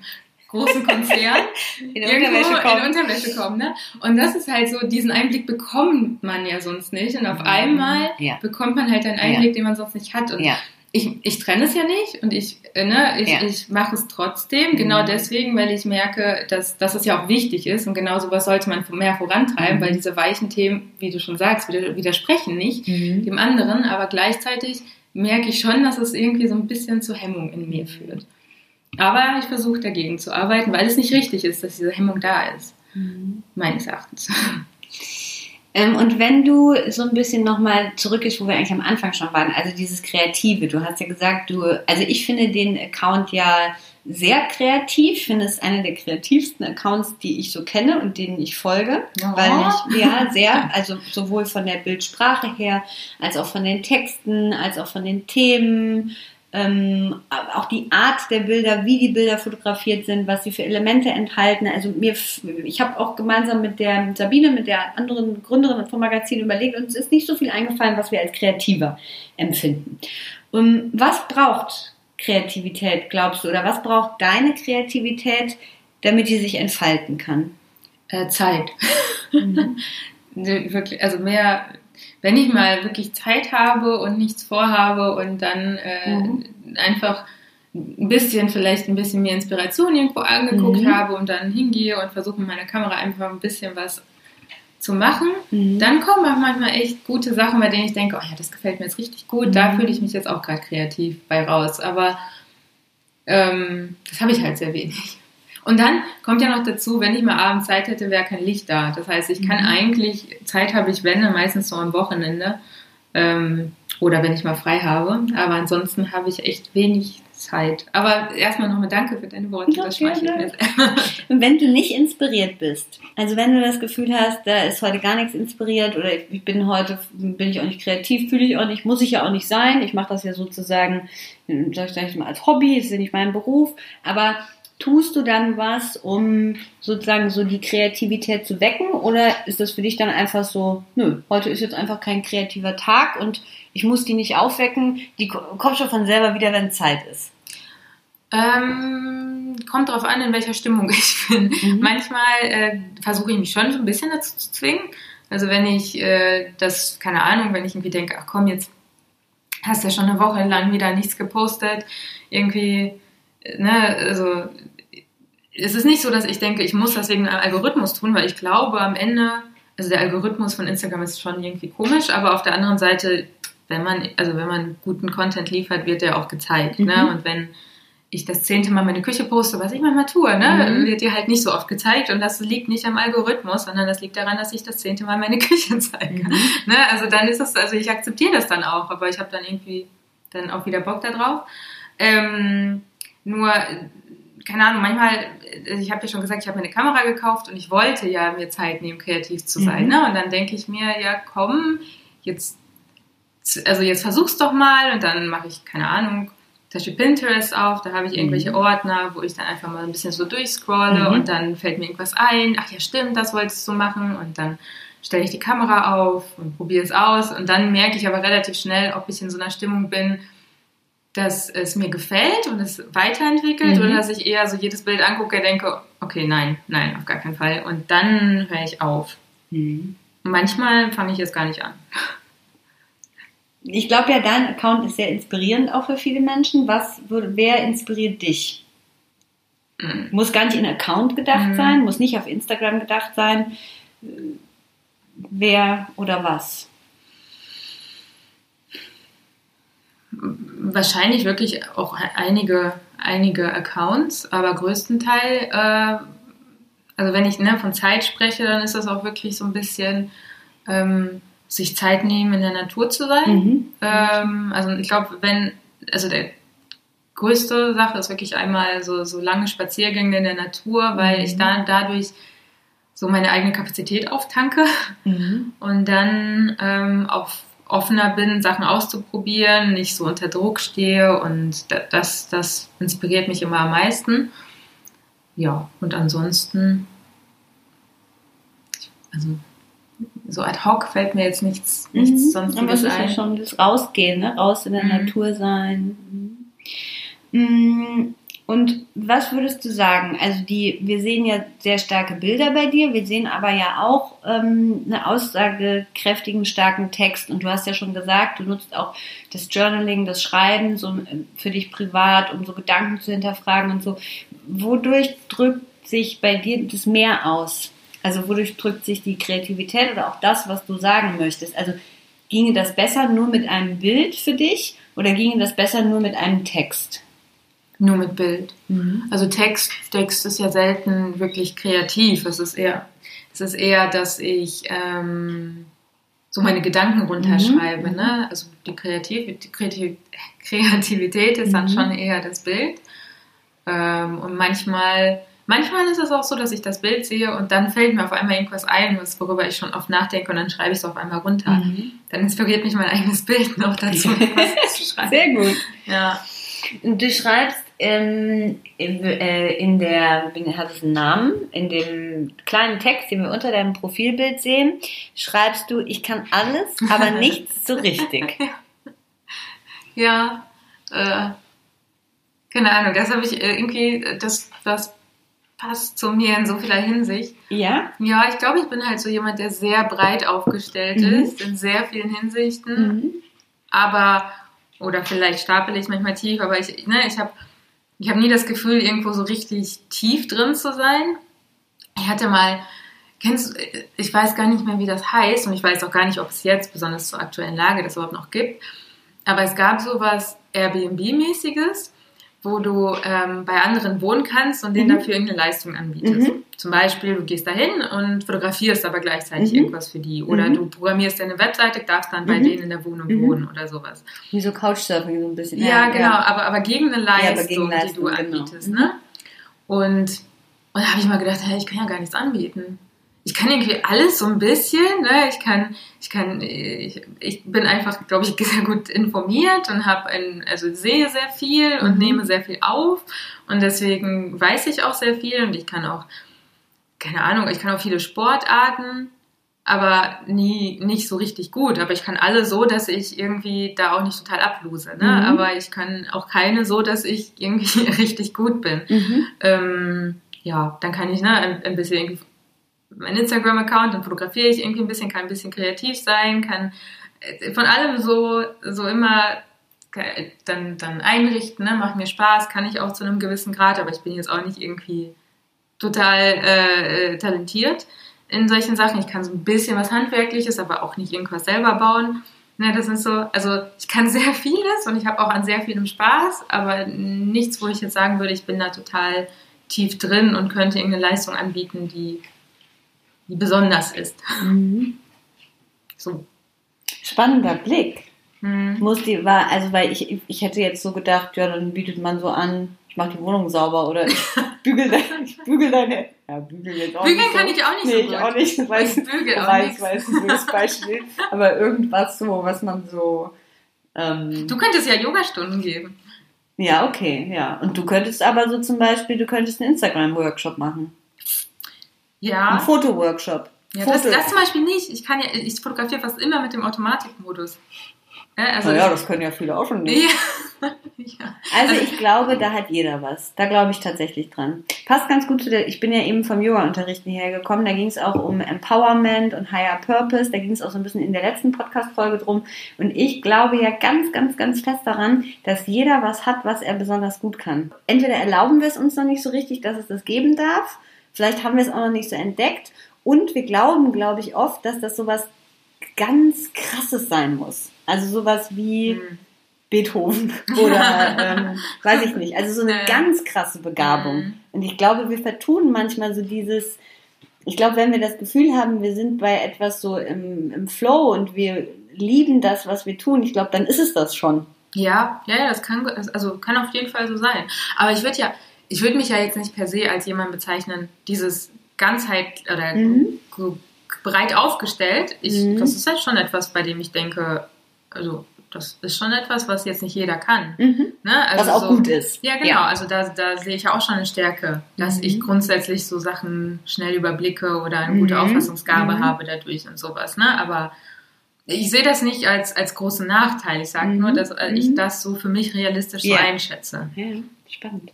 großen Konzern [LAUGHS] in Unterwäsche kommen. in Unterwäsche kommen. Ne? Und das ist halt so, diesen Einblick bekommt man ja sonst nicht. Und auf mhm. einmal ja. bekommt man halt einen Einblick, ja. den man sonst nicht hat. Und ja. Ich, ich trenne es ja nicht und ich, äh, ne, ich, ich mache es trotzdem, mhm. genau deswegen, weil ich merke, dass, dass es ja auch wichtig ist. Und genau sowas sollte man mehr vorantreiben, mhm. weil diese weichen Themen, wie du schon sagst, widersprechen nicht mhm. dem anderen, aber gleichzeitig merke ich schon, dass es irgendwie so ein bisschen zur Hemmung in mir führt. Aber ich versuche dagegen zu arbeiten, weil es nicht richtig ist, dass diese Hemmung da ist. Mhm. Meines Erachtens. [LAUGHS]
Ähm, und wenn du so ein bisschen nochmal zurückgehst, wo wir eigentlich am Anfang schon waren, also dieses Kreative, du hast ja gesagt, du, also ich finde den Account ja sehr kreativ. Ich finde es einer der kreativsten Accounts, die ich so kenne und denen ich folge, ja. weil ich ja sehr, also sowohl von der Bildsprache her, als auch von den Texten, als auch von den Themen, ähm, auch die Art der Bilder, wie die Bilder fotografiert sind, was sie für Elemente enthalten. Also mir, ich habe auch gemeinsam mit der Sabine, mit der anderen Gründerin vom Magazin überlegt, uns ist nicht so viel eingefallen, was wir als kreativer empfinden. Und was braucht Kreativität, glaubst du, oder was braucht deine Kreativität, damit die sich entfalten kann?
Äh, Zeit. Mhm. [LAUGHS] Wirklich, also mehr wenn ich mal wirklich Zeit habe und nichts vorhabe und dann äh, mhm. einfach ein bisschen, vielleicht ein bisschen mehr Inspiration irgendwo angeguckt mhm. habe und dann hingehe und versuche mit meiner Kamera einfach ein bisschen was zu machen, mhm. dann kommen auch manchmal echt gute Sachen, bei denen ich denke, oh ja, das gefällt mir jetzt richtig gut, da mhm. fühle ich mich jetzt auch gerade kreativ bei raus. Aber ähm, das habe ich halt sehr wenig. Und dann kommt ja noch dazu, wenn ich mal abends Zeit hätte, wäre kein Licht da. Das heißt, ich kann mhm. eigentlich, Zeit habe ich, wenn, meistens so am Wochenende ähm, oder wenn ich mal frei habe. Aber ansonsten habe ich echt wenig Zeit. Aber erstmal nochmal danke für deine Worte. Das schmeichelt mir. [LAUGHS]
Und wenn du nicht inspiriert bist, also wenn du das Gefühl hast, da ist heute gar nichts inspiriert oder ich bin heute, bin ich auch nicht kreativ, fühle ich auch nicht, muss ich ja auch nicht sein. Ich mache das ja sozusagen, sag ich mal, als Hobby, ist ja nicht mein Beruf. Aber tust du dann was, um sozusagen so die Kreativität zu wecken? Oder ist das für dich dann einfach so, nö, heute ist jetzt einfach kein kreativer Tag und ich muss die nicht aufwecken, die kommt schon von selber wieder, wenn Zeit ist?
Ähm, kommt darauf an, in welcher Stimmung [LAUGHS] ich bin. Mhm. Manchmal äh, versuche ich mich schon so ein bisschen dazu zu zwingen. Also wenn ich äh, das, keine Ahnung, wenn ich irgendwie denke, ach komm, jetzt hast du ja schon eine Woche lang wieder nichts gepostet, irgendwie ne, also es ist nicht so, dass ich denke, ich muss das wegen einem Algorithmus tun, weil ich glaube am Ende, also der Algorithmus von Instagram ist schon irgendwie komisch, aber auf der anderen Seite, wenn man, also wenn man guten Content liefert, wird der auch gezeigt. Ne? Mhm. Ne? Und wenn ich das zehnte Mal meine Küche poste, was ich manchmal tue, ne, mhm. wird dir halt nicht so oft gezeigt und das liegt nicht am Algorithmus, sondern das liegt daran, dass ich das zehnte Mal meine [LAUGHS] Küche zeige. Mhm. Ne? Also dann ist es, also ich akzeptiere das dann auch, aber ich habe dann irgendwie dann auch wieder Bock darauf. Ähm, nur, keine Ahnung, manchmal, also ich habe ja schon gesagt, ich habe mir eine Kamera gekauft und ich wollte ja mir Zeit nehmen, kreativ zu sein. Mhm. Ne? Und dann denke ich mir, ja komm, jetzt, also jetzt versuch's doch mal und dann mache ich, keine Ahnung, Beispiel Pinterest auf, da habe ich irgendwelche mhm. Ordner, wo ich dann einfach mal ein bisschen so durchscrolle mhm. und dann fällt mir irgendwas ein, ach ja stimmt, das wolltest du machen und dann stelle ich die Kamera auf und probiere es aus und dann merke ich aber relativ schnell, ob ich in so einer Stimmung bin, dass es mir gefällt und es weiterentwickelt mhm. oder dass ich eher so jedes Bild angucke und denke, okay, nein, nein, auf gar keinen Fall. Und dann höre ich auf. Mhm. Manchmal fange ich jetzt gar nicht an.
Ich glaube ja, dein Account ist sehr inspirierend auch für viele Menschen. Was, wer inspiriert dich? Mhm. Muss gar nicht in Account gedacht mhm. sein, muss nicht auf Instagram gedacht sein. Wer oder was?
Wahrscheinlich wirklich auch einige, einige Accounts, aber größtenteils, äh, also wenn ich ne, von Zeit spreche, dann ist das auch wirklich so ein bisschen ähm, sich Zeit nehmen, in der Natur zu sein. Mhm. Ähm, also ich glaube, wenn, also der größte Sache ist wirklich einmal so, so lange Spaziergänge in der Natur, weil mhm. ich da dadurch so meine eigene Kapazität auftanke mhm. und dann ähm, auch offener bin, Sachen auszuprobieren, nicht so unter Druck stehe und das, das inspiriert mich immer am meisten. ja, und ansonsten, also so ad hoc fällt mir jetzt nichts, nichts
mhm.
sonstiges
Aber es ist
ein.
ja schon das Rausgehen, ne? raus in der
Mhm.
Natur sein. Mhm. Und was würdest du sagen? Also die, wir sehen ja sehr starke Bilder bei dir, wir sehen aber ja auch ähm, eine aussagekräftigen, starken Text. Und du hast ja schon gesagt, du nutzt auch das Journaling, das Schreiben so ähm, für dich privat, um so Gedanken zu hinterfragen und so. Wodurch drückt sich bei dir das mehr aus? Also wodurch drückt sich die Kreativität oder auch das, was du sagen möchtest? Also ginge das besser nur mit einem Bild für dich oder ginge das besser nur mit einem Text?
Nur mit Bild. Also Text, Text ist ja selten wirklich kreativ. Es ist eher, es ist eher, dass ich ähm, so meine Gedanken runterschreibe.
Mhm.
Ne? Also die, Kreativ die Kreativ Kreativität ist dann
Mhm.
schon eher das Bild. Ähm, und manchmal, manchmal ist es auch so, dass ich das Bild sehe und dann fällt mir auf einmal irgendwas ein, was, worüber ich schon oft nachdenke und dann schreibe ich es auf einmal runter.
Mhm.
Dann inspiriert mich mein eigenes Bild noch dazu, [LAUGHS] was zu schreiben.
Sehr gut.
Ja.
Und du schreibst in, äh, in der, wie hat es einen Namen, in dem kleinen Text, den wir unter deinem Profilbild sehen, schreibst du, ich kann alles, aber [LAUGHS] nichts so richtig. [LAUGHS]
Ja, äh, keine Ahnung, das habe ich äh, irgendwie, äh, das, das passt zu mir in so vieler Hinsicht.
Ja?
Ja, ich glaube, ich bin halt so jemand, der sehr breit aufgestellt
Mhm.
ist, in sehr vielen Hinsichten.
Mhm.
Aber, oder vielleicht stapel ich manchmal tief, aber ich, ne, ich habe ich hab nie das Gefühl, irgendwo so richtig tief drin zu sein. Ich hatte mal, kennst ich weiß gar nicht mehr, wie das heißt und ich weiß auch gar nicht, ob es jetzt, besonders zur aktuellen Lage, das überhaupt noch gibt. Aber es gab sowas Airbnb-mäßiges, wo du ähm, bei anderen wohnen kannst und denen
Mhm.
dafür irgendeine Leistung anbietest.
Mhm.
Zum Beispiel, du gehst dahin und fotografierst aber gleichzeitig
Mhm.
irgendwas für die. Oder
Mhm.
du programmierst deine Webseite, darfst dann bei
Mhm.
denen in der Wohnung
Mhm.
wohnen oder sowas.
Wie so Couchsurfing so ein bisschen.
Ja, genau, Aber, aber gegen eine
aber
Leistung,
gegen
die
Leistung,
du
genau.
anbietest.
Mhm.
Ne? Und, und da habe ich mal gedacht, hey, ich kann ja gar nichts anbieten. Ich kann irgendwie alles so ein bisschen, ne? Ich kann, ich kann, ich, ich bin einfach, glaube ich, [LAUGHS] sehr gut informiert und habe ein, also sehe sehr viel und
Mhm.
nehme sehr viel auf und deswegen weiß ich auch sehr viel und ich kann auch, keine Ahnung, ich kann auch viele Sportarten, aber nie nicht so richtig gut. Aber ich kann alle so, dass ich irgendwie da auch nicht total ablose. Ne?
Mhm.
Aber ich kann auch keine so, dass ich [LAUGHS] irgendwie richtig gut bin.
Mhm.
Ähm, ja, dann kann ich ne, ein, ein bisschen irgendwie mein Instagram-Account, dann fotografiere ich irgendwie ein bisschen, kann ein bisschen kreativ sein, kann äh, von allem so, so immer äh, dann, dann einrichten, ne? macht mir Spaß, kann ich auch zu einem gewissen Grad, aber ich bin jetzt auch nicht irgendwie total äh, äh, talentiert in solchen Sachen. Ich kann so ein bisschen was Handwerkliches, aber auch nicht irgendwas selber bauen. Ne, das ist so, also ich kann [LAUGHS] sehr vieles und ich habe auch an sehr vielem Spaß, aber nichts, wo ich jetzt sagen würde, ich bin da total tief drin und könnte irgendeine Leistung anbieten, die, die besonders ist.
Mhm.
So.
Spannender Blick.
Hm.
Muss die, war, also weil ich, ich hätte jetzt so gedacht, ja, dann bietet man so an, ich mache die Wohnung sauber oder ich [LAUGHS] bügel, de, ich bügel deine. Ja, bügel jetzt auch
Bügeln
nicht so.
kann ich auch nicht
nee,
so
ich
gut.
auch nicht. Weiß,
Ich bügel auch
weiß, weiß, ein blödes Beispiel. Aber irgendwas so, was man so. Ähm,
Du könntest ja Yogastunden geben.
ja, okay, ja. Und du könntest aber so zum Beispiel, du könntest einen Instagram-Workshop machen.
Ja.
Fotoworkshop.
ja das,
Foto-
das zum Beispiel nicht. Ich kann ja, ich fotografiere fast immer mit dem Automatikmodus. Ja, also
naja, das können ja viele auch schon nicht.
ja. [LAUGHS] ja.
Also ich glaube, da hat jeder was. Da glaube ich tatsächlich dran. Passt ganz gut zu der, ich bin ja eben vom Yoga-Unterrichten hergekommen, da ging es auch um Empowerment und Higher Purpose, da ging es auch so ein bisschen in der letzten Podcast-Folge drum. Und ich glaube ja ganz, ganz, ganz fest daran, dass jeder was hat, was er besonders gut kann. Entweder erlauben wir es uns noch nicht so richtig, dass es das geben darf, vielleicht haben wir es auch noch nicht so entdeckt und wir glauben, glaube ich, oft, dass das sowas ganz Krasses sein muss. Also sowas wie...
Hm.
Beethoven [LAUGHS] oder ähm, weiß ich nicht. Also so eine
Ja.
ganz krasse Begabung.
Mhm.
Und ich glaube, wir vertun manchmal so dieses, ich glaube, wenn wir das Gefühl haben, wir sind bei etwas so im, im Flow und wir lieben das, was wir tun, ich glaube, dann ist es das schon.
Ja, ja, ja, das kann, also kann auf jeden Fall so sein. Aber ich würde ja, ich würde mich ja jetzt nicht per se als jemand bezeichnen, dieses Ganzheit oder
Mhm.
breit aufgestellt. Ich,
Mhm.
Das ist halt schon etwas, bei dem ich denke, also das ist schon etwas, was jetzt nicht jeder kann. Mhm.
Ne? Also was auch so, gut ist.
Ja, genau. Ja. Also da, da sehe ich auch schon eine Stärke, dass mhm. ich grundsätzlich so Sachen schnell überblicke oder eine gute mhm. Auffassungsgabe mhm. habe dadurch und sowas. Ne? Aber ich sehe das nicht als, als großen Nachteil. Ich sage nur, dass ich mhm. das so für mich realistisch so einschätze.
Ja, spannend.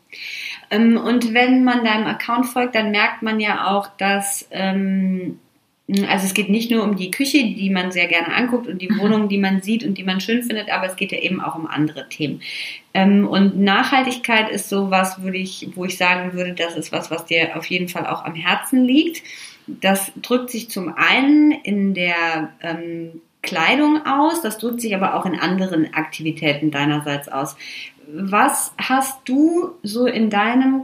Ähm, und wenn man deinem Account folgt, dann merkt man ja auch, dass ähm, also es geht nicht nur um die Küche, die man sehr gerne anguckt und die mhm. Wohnungen, die man sieht und die man schön findet, aber es geht ja eben auch um andere Themen. Ähm, und Nachhaltigkeit ist so was, würde ich, wo ich sagen würde, das ist was, was dir auf jeden Fall auch am Herzen liegt. Das drückt sich zum einen in der ähm, Kleidung aus, das drückt sich aber auch in anderen Aktivitäten deinerseits aus. Was hast du so in deinem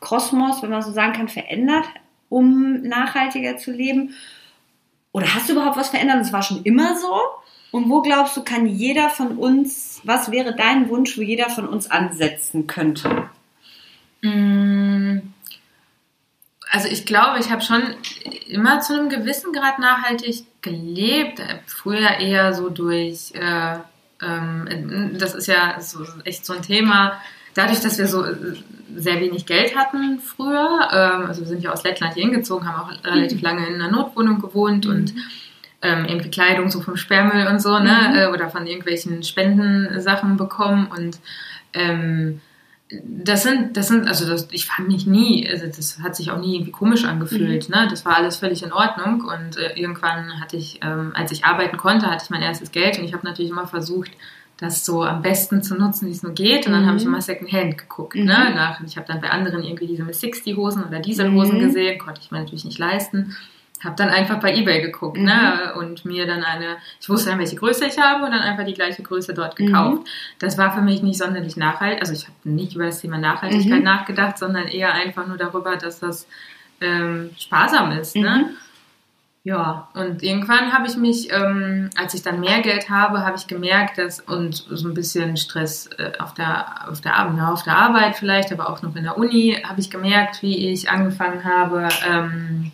Kosmos, wenn man so sagen kann, verändert um nachhaltiger zu leben? Oder hast du überhaupt was verändert? Es war schon immer so. Und wo glaubst du, kann jeder von uns, was wäre dein Wunsch, wo jeder von uns ansetzen könnte?
Mm. Also ich glaube, ich habe schon immer zu einem gewissen Grad nachhaltig gelebt. Früher eher so durch, äh, ähm, das ist ja so echt so ein Thema, dadurch, dass wir so äh, sehr wenig Geld hatten früher, ähm, also wir sind ja aus Lettland hier hingezogen, haben auch relativ mhm. lange in einer Notwohnung gewohnt mhm. und ähm, irgendwie Kleidung so vom Sperrmüll und so, ne, mhm. äh, oder von irgendwelchen Spendensachen bekommen und ähm, das sind, das sind, also das, ich fand mich nie, also das hat sich auch nie irgendwie komisch angefühlt, mhm. ne? Das war alles völlig in Ordnung und äh, irgendwann hatte ich, ähm, als ich arbeiten konnte, hatte ich mein erstes Geld und ich habe natürlich immer versucht, das so am besten zu nutzen, wie es nur geht. Und dann mhm. habe ich immer Secondhand geguckt. Ne? Mhm. Ne? Nach, ich habe dann bei anderen irgendwie diese mit 60-Hosen oder Dieselhosen mhm. gesehen, konnte ich mir natürlich nicht leisten. Habe dann einfach bei eBay geguckt ne? mhm. ne? und mir dann eine, ich wusste dann, welche Größe ich habe und dann einfach die gleiche Größe dort gekauft. Mhm. Das war für mich nicht sonderlich nachhaltig. Also ich habe nicht über das Thema Nachhaltigkeit mhm. nachgedacht, sondern eher einfach nur darüber, dass das ähm, sparsam ist. Ne? Ja, und irgendwann habe ich mich, ähm, als ich dann mehr Geld habe, habe ich gemerkt, dass und so ein bisschen Stress äh, auf der auf der Arbeit, auf der Arbeit vielleicht, aber auch noch in der Uni, habe ich gemerkt, wie ich angefangen habe, ähm,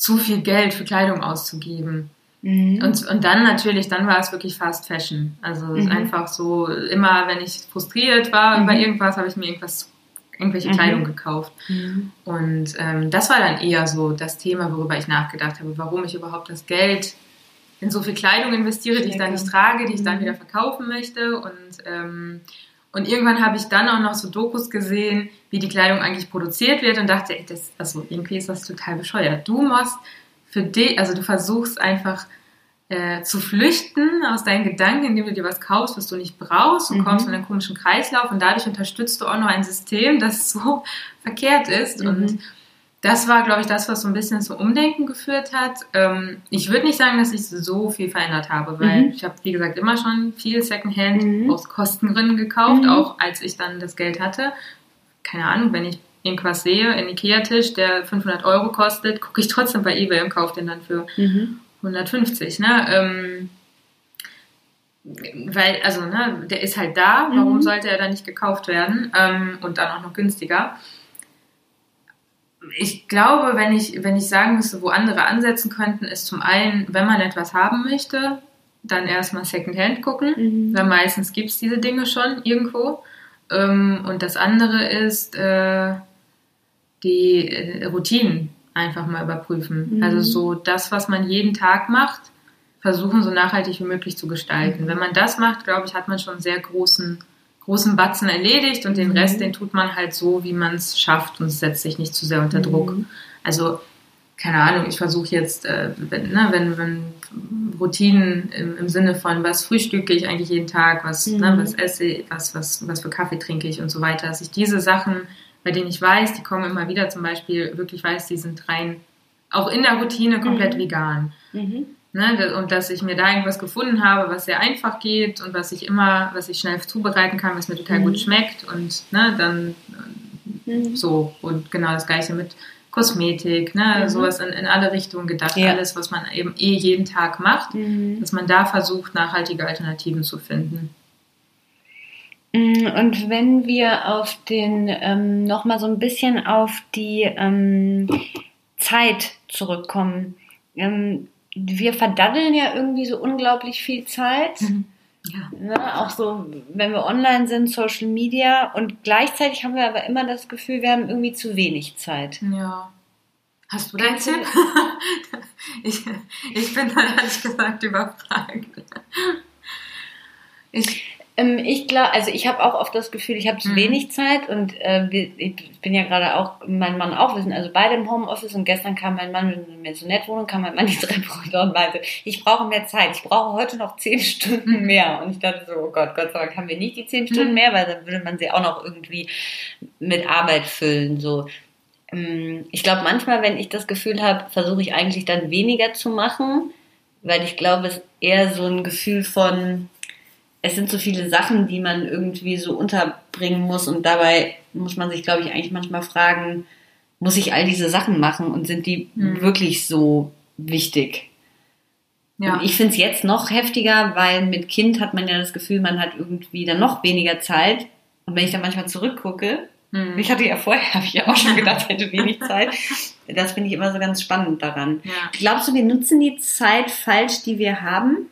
zu viel Geld für Kleidung auszugeben. Mhm. Und, und dann natürlich, dann war es wirklich Fast Fashion. Also mhm. einfach so, immer wenn ich frustriert war mhm. über irgendwas, habe ich mir irgendwas irgendwelche mhm. Kleidung gekauft. Mhm. Und ähm, das war dann eher so das Thema, worüber ich nachgedacht habe, warum ich überhaupt das Geld in so viel Kleidung investiere, die ich dann nicht trage, die ich dann mhm. wieder verkaufen möchte. Und, ähm, und irgendwann habe ich dann auch noch so Dokus gesehen, wie die Kleidung eigentlich produziert wird und dachte, ey, das, also irgendwie ist das total bescheuert. Du machst für dich, also du versuchst einfach äh, zu flüchten aus deinen Gedanken, indem du dir was kaufst, was du nicht brauchst und mhm. kommst in einen komischen Kreislauf und dadurch unterstützt du auch noch ein System, das so [LAUGHS] verkehrt ist. Mhm. Und das war, glaube ich, das, was so ein bisschen zum Umdenken geführt hat. Ähm, ich würde nicht sagen, dass ich so viel verändert habe, weil mhm. ich habe, wie gesagt, immer schon viel Secondhand mhm. aus Kostengründen gekauft, mhm. auch als ich dann das Geld hatte. Keine Ahnung, wenn ich irgendwas sehe, ein Ikea-Tisch, der 500 Euro kostet, gucke ich trotzdem bei eBay und kaufe den dann für mhm. 150, ne? Ähm, weil, also, ne, der ist halt da, warum mhm. sollte er dann nicht gekauft werden? Ähm, und dann auch noch günstiger. Ich glaube, wenn ich, wenn ich sagen müsste, wo andere ansetzen könnten, ist zum einen, wenn man etwas haben möchte, dann erstmal Secondhand gucken, mhm. weil meistens gibt es diese Dinge schon irgendwo. Ähm, und das andere ist äh, die äh, Routinen einfach mal überprüfen. Mhm. Also so das, was man jeden Tag macht, versuchen so nachhaltig wie möglich zu gestalten. Mhm. Wenn man das macht, glaube ich, hat man schon einen sehr großen, großen Batzen erledigt und den mhm. Rest, den tut man halt so, wie man es schafft und setzt sich nicht zu sehr unter Druck. Mhm. Also keine Ahnung, ich versuche jetzt, äh, wenn, ne, wenn, wenn Routinen im, im, Sinne von, was frühstücke ich eigentlich jeden Tag, was, ne, mhm. ne, was esse ich, was, was, was für Kaffee trinke ich und so weiter, dass ich diese Sachen bei denen ich weiß, die kommen immer wieder zum Beispiel, wirklich weiß, die sind rein, auch in der Routine komplett mhm. vegan. Mhm. Ne, und dass ich mir da irgendwas gefunden habe, was sehr einfach geht und was ich immer, was ich schnell zubereiten kann, was mir total mhm. gut schmeckt und ne, dann mhm. so und genau das gleiche mit Kosmetik, ne, mhm. sowas in, in alle Richtungen gedacht, ja. alles, was man eben eh jeden Tag macht, mhm. dass man da versucht, nachhaltige Alternativen zu finden.
Mm, und wenn wir auf den, ähm, nochmal so ein bisschen auf die ähm, Zeit zurückkommen. Ähm, wir verdaddeln ja irgendwie so unglaublich viel Zeit.
Mhm. Ja.
Ne? Auch so, wenn wir online sind, Social Media und gleichzeitig haben wir aber immer das Gefühl, wir haben irgendwie zu wenig Zeit.
Ja. Hast du deinen Tipp? [LAUGHS] ich, ich bin da ehrlich gesagt überfragt.
Ich, ich glaube, also ich habe auch oft das Gefühl, ich habe zu
Mhm.
wenig Zeit und äh, ich bin ja gerade auch, mein Mann auch, wir sind also beide im Homeoffice und gestern kam mein Mann in eine Maisonette-Wohnung, kam mein Mann die Treppe runter und meinte, ich brauche mehr Zeit, ich brauche heute noch zehn Stunden mehr. Und ich dachte so, oh Gott, Gott sei Dank haben wir nicht die zehn Stunden
Mhm.
mehr, weil dann würde man sie auch noch irgendwie mit Arbeit füllen, so. Ähm, Ich glaube, manchmal, wenn ich das Gefühl habe, versuche ich eigentlich dann weniger zu machen, weil ich glaube, es ist eher so ein Gefühl von, es sind so viele Sachen, die man irgendwie so unterbringen muss und dabei muss man sich, glaube ich, eigentlich manchmal fragen, muss ich all diese Sachen machen und sind die
Mhm.
wirklich so wichtig?
Ja.
Und ich finde es jetzt noch heftiger, weil mit Kind hat man ja das Gefühl, man hat irgendwie dann noch weniger Zeit. Und wenn ich dann manchmal zurückgucke,
Hm.
ich hatte ja vorher, [LAUGHS] habe ich ja auch schon gedacht, ich hätte wenig [LAUGHS] Zeit. Das finde ich immer so ganz spannend daran.
ja.
Glaubst du, wir nutzen die Zeit falsch, die wir haben?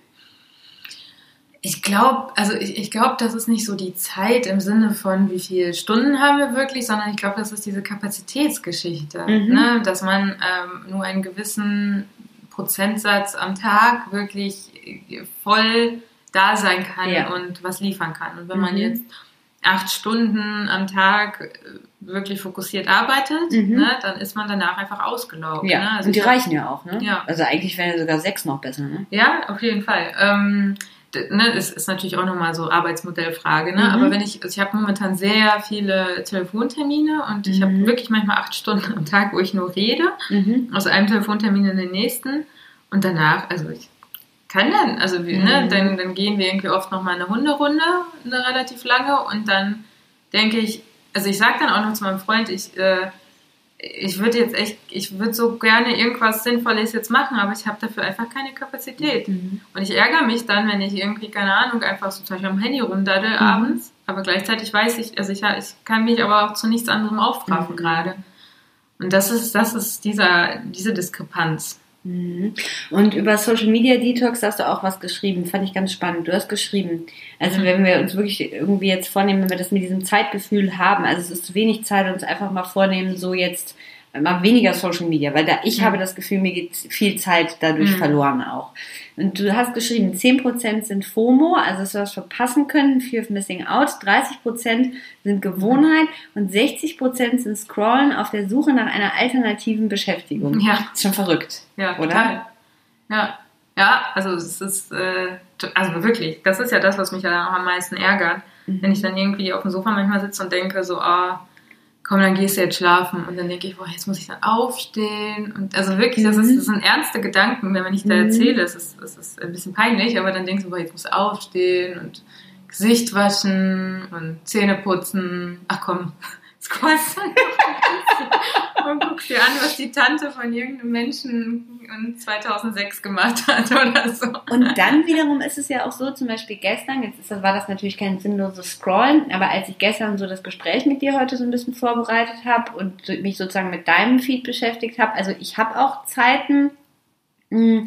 Ich glaube, also ich, ich glaube, das ist nicht so die Zeit im Sinne von, wie viele Stunden haben wir wirklich, sondern ich glaube, das ist diese Kapazitätsgeschichte,
Mhm.
ne? dass man ähm, nur einen gewissen Prozentsatz am Tag wirklich voll da sein kann
Ja.
und was liefern kann. Und wenn man
Mhm.
jetzt acht Stunden am Tag äh, wirklich fokussiert arbeitet,
Mhm.
ne, dann ist man danach einfach ausgelaugt.
Ja,
ne? Also
und die reichen ja auch, ne?
Ja.
Also eigentlich wären ja sogar sechs noch besser, ne?
Ja, auf jeden Fall. Ähm, ne, es ist natürlich auch nochmal so Arbeitsmodellfrage, ne?
Mhm.
Aber wenn ich, also ich habe momentan sehr viele Telefontermine und ich habe
Mhm.
wirklich manchmal acht Stunden am Tag, wo ich nur rede,
Mhm.
aus einem Telefontermin in den nächsten und danach, also ich kann dann, also wir, ne,
Mhm.
dann, dann gehen wir irgendwie oft nochmal eine Hunderunde, eine relativ lange und dann denke ich, also ich sage dann auch noch zu meinem Freund, ich, äh, ich würde jetzt echt, ich würde so gerne irgendwas Sinnvolles jetzt machen, aber ich habe dafür einfach keine Kapazität.
Mhm.
Und ich ärgere mich dann, wenn ich irgendwie, keine Ahnung, einfach so zum Beispiel am Handy rumdaddel
Mhm.
abends, aber gleichzeitig weiß ich, also ich, ich kann mich aber auch zu nichts anderem aufraffen
Mhm.
gerade. Und das ist, das ist dieser, diese Diskrepanz.
Mhm. Und über Social Media Detox hast du auch was geschrieben, fand ich ganz spannend. Du hast geschrieben, also
Mhm.
wenn wir uns wirklich irgendwie jetzt vornehmen, wenn wir das mit diesem Zeitgefühl haben, also es ist zu wenig Zeit, uns einfach mal vornehmen, so jetzt mal weniger Social Media, weil da ich
Mhm.
habe das Gefühl, mir geht viel Zeit dadurch
Mhm.
verloren auch. Und du hast geschrieben, 10% sind FOMO, also das was verpassen können, Fear of Missing Out, 30% sind Gewohnheit und 60% sind Scrollen auf der Suche nach einer alternativen Beschäftigung.
Ja.
Ist schon verrückt.
Ja,
Oder?
total. Ja. Ja, also es ist, äh, also wirklich, das ist ja das, was mich ja am meisten ärgert.
Mhm.
Wenn ich dann irgendwie auf dem Sofa manchmal sitze und denke so, ah, komm, dann gehst du jetzt schlafen. Und dann denke ich, boah, jetzt muss ich dann aufstehen. Und also wirklich, das, ist,
Mhm.
das sind ernste Gedanken, wenn man nicht da
Mhm.
erzähle. Es ist, es ist ein bisschen peinlich, aber dann denkst du, boah, jetzt musst du aufstehen und Gesicht waschen und Zähne putzen. Ach komm, [LAUGHS] scrollst bisschen und guckst dir an, was die Tante von irgendeinem Menschen in 2006 gemacht hat oder so.
Und dann wiederum ist es ja auch so, zum Beispiel gestern, jetzt ist, war das natürlich kein sinnloses Scrollen, aber als ich gestern so das Gespräch mit dir heute so ein bisschen vorbereitet habe und mich sozusagen mit deinem Feed beschäftigt habe, also ich habe auch Zeiten, mh,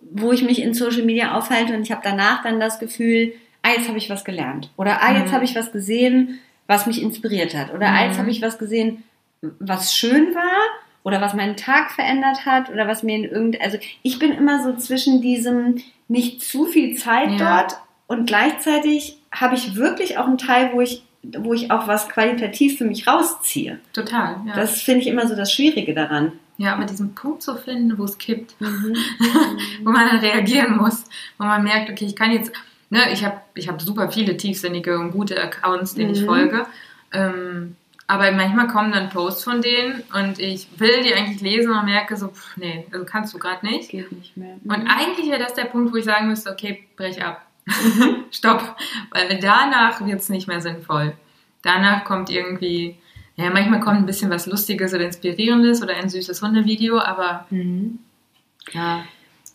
wo ich mich in Social Media aufhalte und ich habe danach dann das Gefühl, ah, jetzt habe ich was gelernt. Oder ah, jetzt
Mhm.
habe ich was gesehen, was mich inspiriert hat. Oder ah, jetzt
Mhm.
habe ich was gesehen, was schön war oder was meinen Tag verändert hat oder was mir in irgend also ich bin immer so zwischen diesem nicht zu viel Zeit
Ja.
dort und gleichzeitig habe ich wirklich auch einen Teil, wo ich wo ich auch was qualitativ für mich rausziehe.
Total, ja.
Das finde ich immer so das Schwierige daran.
ja, aber diesen Punkt zu finden, wo es kippt, [LAUGHS] wo man dann reagieren muss, wo man merkt, okay, ich kann jetzt, ne, ich habe ich hab super viele tiefsinnige und gute Accounts, denen ich
Mhm.
folge, ähm, aber manchmal kommen dann Posts von denen und ich will die eigentlich lesen und merke so, pff, nee, also kannst du gerade nicht.
Geht nicht mehr.
Und eigentlich wäre das der Punkt, wo ich sagen müsste, okay, brech ab. [LAUGHS] Stopp. Weil danach wird es nicht mehr sinnvoll. Danach kommt irgendwie, ja, manchmal kommt ein bisschen was Lustiges oder Inspirierendes oder ein süßes Hundevideo, aber
Mhm.
ja.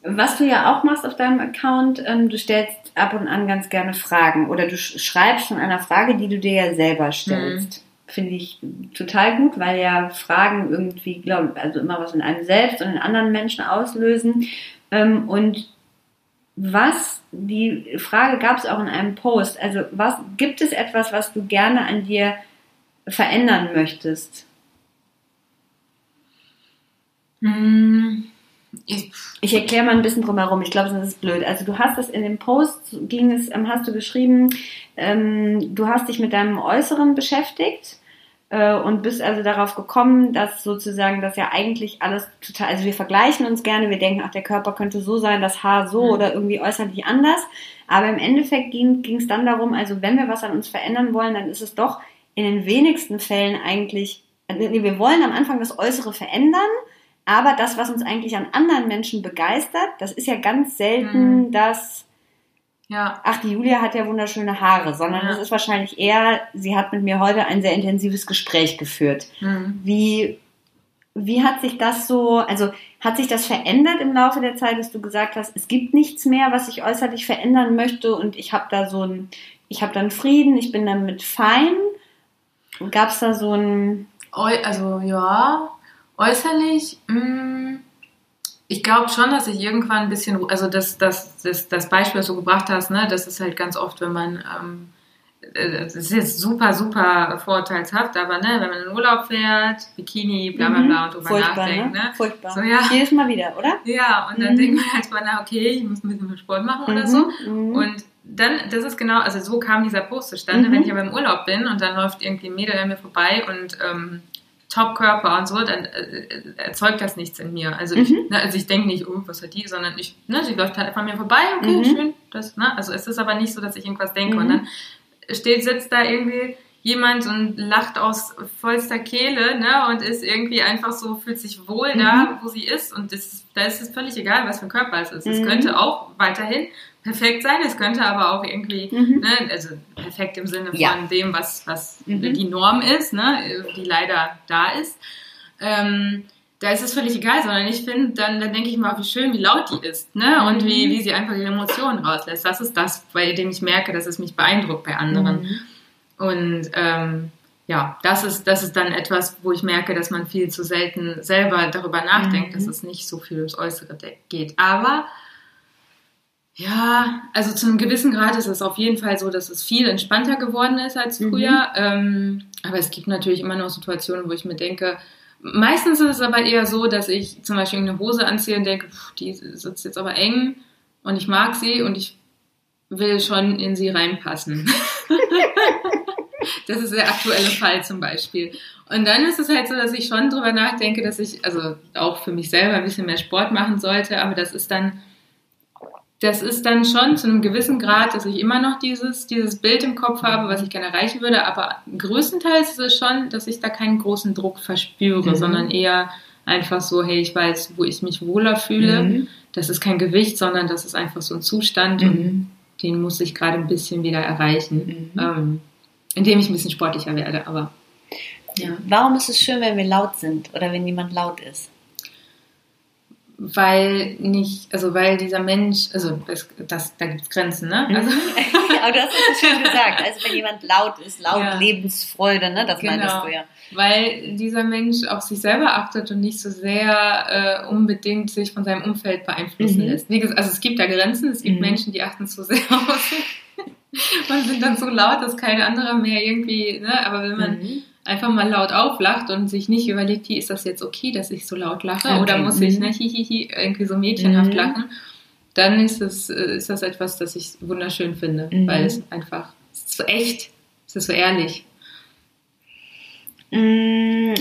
Was du ja auch machst auf deinem Account, ähm, du stellst ab und an ganz gerne Fragen oder du sch schreibst von einer Frage, die du dir ja selber stellst. Finde ich total gut, weil ja Fragen irgendwie, glaube also immer was in einem selbst und in anderen Menschen auslösen. Ähm, und was, die Frage gab es auch in einem Post, also was, gibt es etwas, was du gerne an dir verändern möchtest?
Hm,
ich, ich erkläre mal ein bisschen drumherum. Ich glaube, das ist blöd. Also du hast es in dem Post, ging es, ähm, hast du geschrieben, ähm, du hast dich mit deinem Äußeren beschäftigt äh, und bist also darauf gekommen, dass sozusagen das ja eigentlich alles total, also wir vergleichen uns gerne, wir denken, ach, der Körper könnte so sein, das Haar so mhm. oder irgendwie äußerlich anders. Aber im Endeffekt ging es dann darum, also wenn wir was an uns verändern wollen, dann ist es doch in den wenigsten Fällen eigentlich, wir wollen am Anfang das Äußere verändern, aber das, was uns eigentlich an anderen Menschen begeistert, das ist ja ganz selten mhm. das, ja. ach, die Julia hat ja wunderschöne Haare, sondern ja. das ist wahrscheinlich eher, sie hat mit mir heute ein sehr intensives Gespräch geführt. Mhm. Wie, wie hat sich das so, also hat sich das verändert im Laufe der Zeit, dass du gesagt hast, es gibt nichts mehr, was ich äußerlich verändern möchte und ich habe da so ein, ich habe dann Frieden, ich bin damit fein? Gab es da so ein...
Also ja, Äußerlich, mh, mm, ich glaube schon, dass ich irgendwann ein bisschen, also das, das, das, das Beispiel, was du gebracht hast, ne, das ist halt ganz oft, wenn man, ähm, äh, das ist jetzt super, super vorteilshaft, aber ne, wenn man in Urlaub fährt, Bikini, bla bla bla und drüber Furchtbar, nachdenkt, ne? ne?
Furchtbar. So, ja. Jedes Mal wieder, oder?
Ja, und dann mhm. denkt man halt mal, na, okay, ich muss ein bisschen Sport machen mhm. oder so. Mhm. Und dann, das ist genau, also so kam dieser Post zustande, mhm. wenn ich aber im Urlaub bin und dann läuft irgendwie ein Mädel an mir vorbei und ähm, Top-Körper und so, dann äh, erzeugt das nichts in mir. Also ich, mhm. ne, also ich denke nicht, oh, was hat die, sondern ich, ne, sie läuft halt einfach mir vorbei, okay, mhm. schön. Das, ne? Also es ist aber nicht so, dass ich irgendwas denke. Mhm. Und dann steht, sitzt da irgendwie jemand und lacht aus vollster Kehle, ne, und ist irgendwie einfach so, fühlt sich wohl da, mhm. wo sie ist. Und das, da ist es völlig egal, was für ein Körper es ist. Es mhm. könnte auch weiterhin perfekt sein. Es könnte aber auch irgendwie, mhm. ne, also perfekt im Sinne von ja. dem, was, was mhm. die Norm ist, ne, die leider da ist. Ähm, da ist es völlig egal, sondern ich finde, dann, dann denke ich mal, wie schön, wie laut die ist, ne? Und mhm. wie, wie sie einfach ihre Emotionen rauslässt. Das ist das, bei dem ich merke, dass es mich beeindruckt bei anderen. Mhm. Und ähm, ja, das ist, das ist dann etwas, wo ich merke, dass man viel zu selten selber darüber nachdenkt, dass mhm. es nicht so viel ums Äußere geht. Aber ja, also zu einem gewissen Grad ist es auf jeden Fall so, dass es viel entspannter geworden ist als mhm. früher. Mhm. Ähm, aber es gibt natürlich immer noch Situationen, wo ich mir denke, meistens ist es aber eher so, dass ich zum Beispiel eine Hose anziehe und denke, pff, die sitzt jetzt aber eng und ich mag sie und ich will schon in sie reinpassen. [LAUGHS] das ist der aktuelle Fall zum Beispiel. Und dann ist es halt so, dass ich schon drüber nachdenke, dass ich, also auch für mich selber ein bisschen mehr Sport machen sollte, aber das ist dann das ist dann schon zu einem gewissen Grad, dass ich immer noch dieses, dieses Bild im Kopf habe, was ich gerne erreichen würde, aber größtenteils ist es schon, dass ich da keinen großen Druck verspüre, mhm. sondern eher einfach so, hey, ich weiß, wo ich mich wohler fühle. Mhm. Das ist kein Gewicht, sondern das ist einfach so ein Zustand mhm. und den muss ich gerade ein bisschen wieder erreichen, mhm. ähm, indem ich ein bisschen sportlicher werde, aber
ja. Warum ist es schön, wenn wir laut sind oder wenn jemand laut ist?
Weil nicht, also weil dieser Mensch, also das, das da gibt es Grenzen, ne? Also, [LAUGHS]
Aber du hast es schon gesagt, also wenn jemand laut ist, laut ja. Lebensfreude, ne? Das genau. meintest du ja.
Weil dieser Mensch auf sich selber achtet und nicht so sehr äh, unbedingt sich von seinem Umfeld beeinflussen mhm. lässt. Wie gesagt, also es gibt da Grenzen, es gibt mhm. Menschen, die achten zu [LAUGHS] sehr auf sich und sind dann so laut, dass kein anderer mehr irgendwie, ne? Aber wenn man mhm einfach mal laut auflacht und sich nicht überlegt, wie ist das jetzt okay, dass ich so laut lache okay. oder muss ich mhm. ne, hihihi, irgendwie so mädchenhaft mhm. lachen, dann ist, es, äh, ist das etwas, das ich wunderschön finde, mhm. weil es einfach es ist so echt, es ist so ehrlich.
Mhm.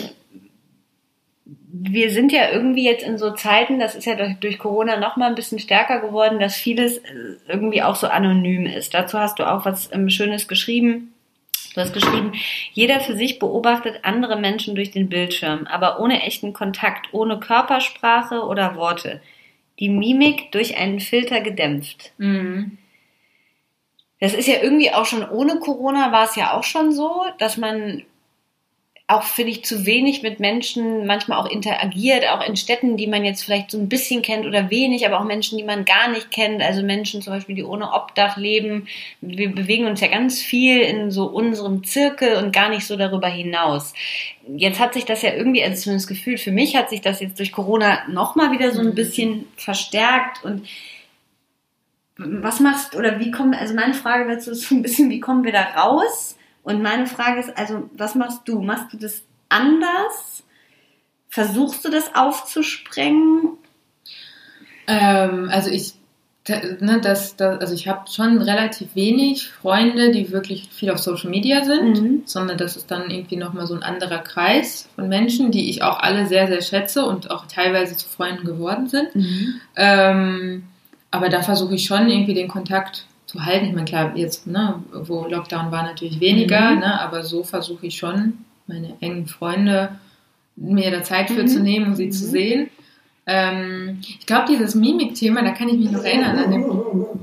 Wir sind ja irgendwie jetzt in so Zeiten, das ist ja durch, durch Corona noch mal ein bisschen stärker geworden, dass vieles äh, irgendwie auch so anonym ist. Dazu hast du auch was ähm, Schönes geschrieben Du hast geschrieben, jeder für sich beobachtet andere Menschen durch den Bildschirm, aber ohne echten Kontakt, ohne Körpersprache oder Worte. Die Mimik durch einen Filter gedämpft. Mhm. Das ist ja irgendwie auch schon ohne Corona war es ja auch schon so, dass man auch, finde ich, zu wenig mit Menschen manchmal auch interagiert, auch in Städten, die man jetzt vielleicht so ein bisschen kennt oder wenig, aber auch Menschen, die man gar nicht kennt, also Menschen zum Beispiel, die ohne Obdach leben. Wir bewegen uns ja ganz viel in so unserem Zirkel und gar nicht so darüber hinaus. Jetzt hat sich das ja irgendwie, also zumindest Gefühl, für mich hat sich das jetzt durch Corona nochmal wieder so ein mhm. bisschen verstärkt und was machst oder wie kommen, also meine Frage dazu ist so ein bisschen, wie kommen wir da raus? Und meine Frage ist also, was machst du? Machst du das anders? Versuchst du das aufzusprengen?
Ähm, also ich, ne, das, das, also ich habe schon relativ wenig Freunde, die wirklich viel auf Social Media sind, mhm. sondern das ist dann irgendwie nochmal so ein anderer Kreis von Menschen, die ich auch alle sehr, sehr schätze und auch teilweise zu Freunden geworden sind. Mhm. Ähm, aber da versuche ich schon irgendwie den Kontakt zu halten. Ich meine, klar, jetzt, ne, wo Lockdown war, natürlich weniger, mhm. ne, aber so versuche ich schon, meine engen Freunde mir da Zeit für mhm. zu nehmen und sie mhm. zu sehen. Ähm, ich glaube, dieses Mimik-Thema, da kann ich mich noch erinnern an dem. Oh,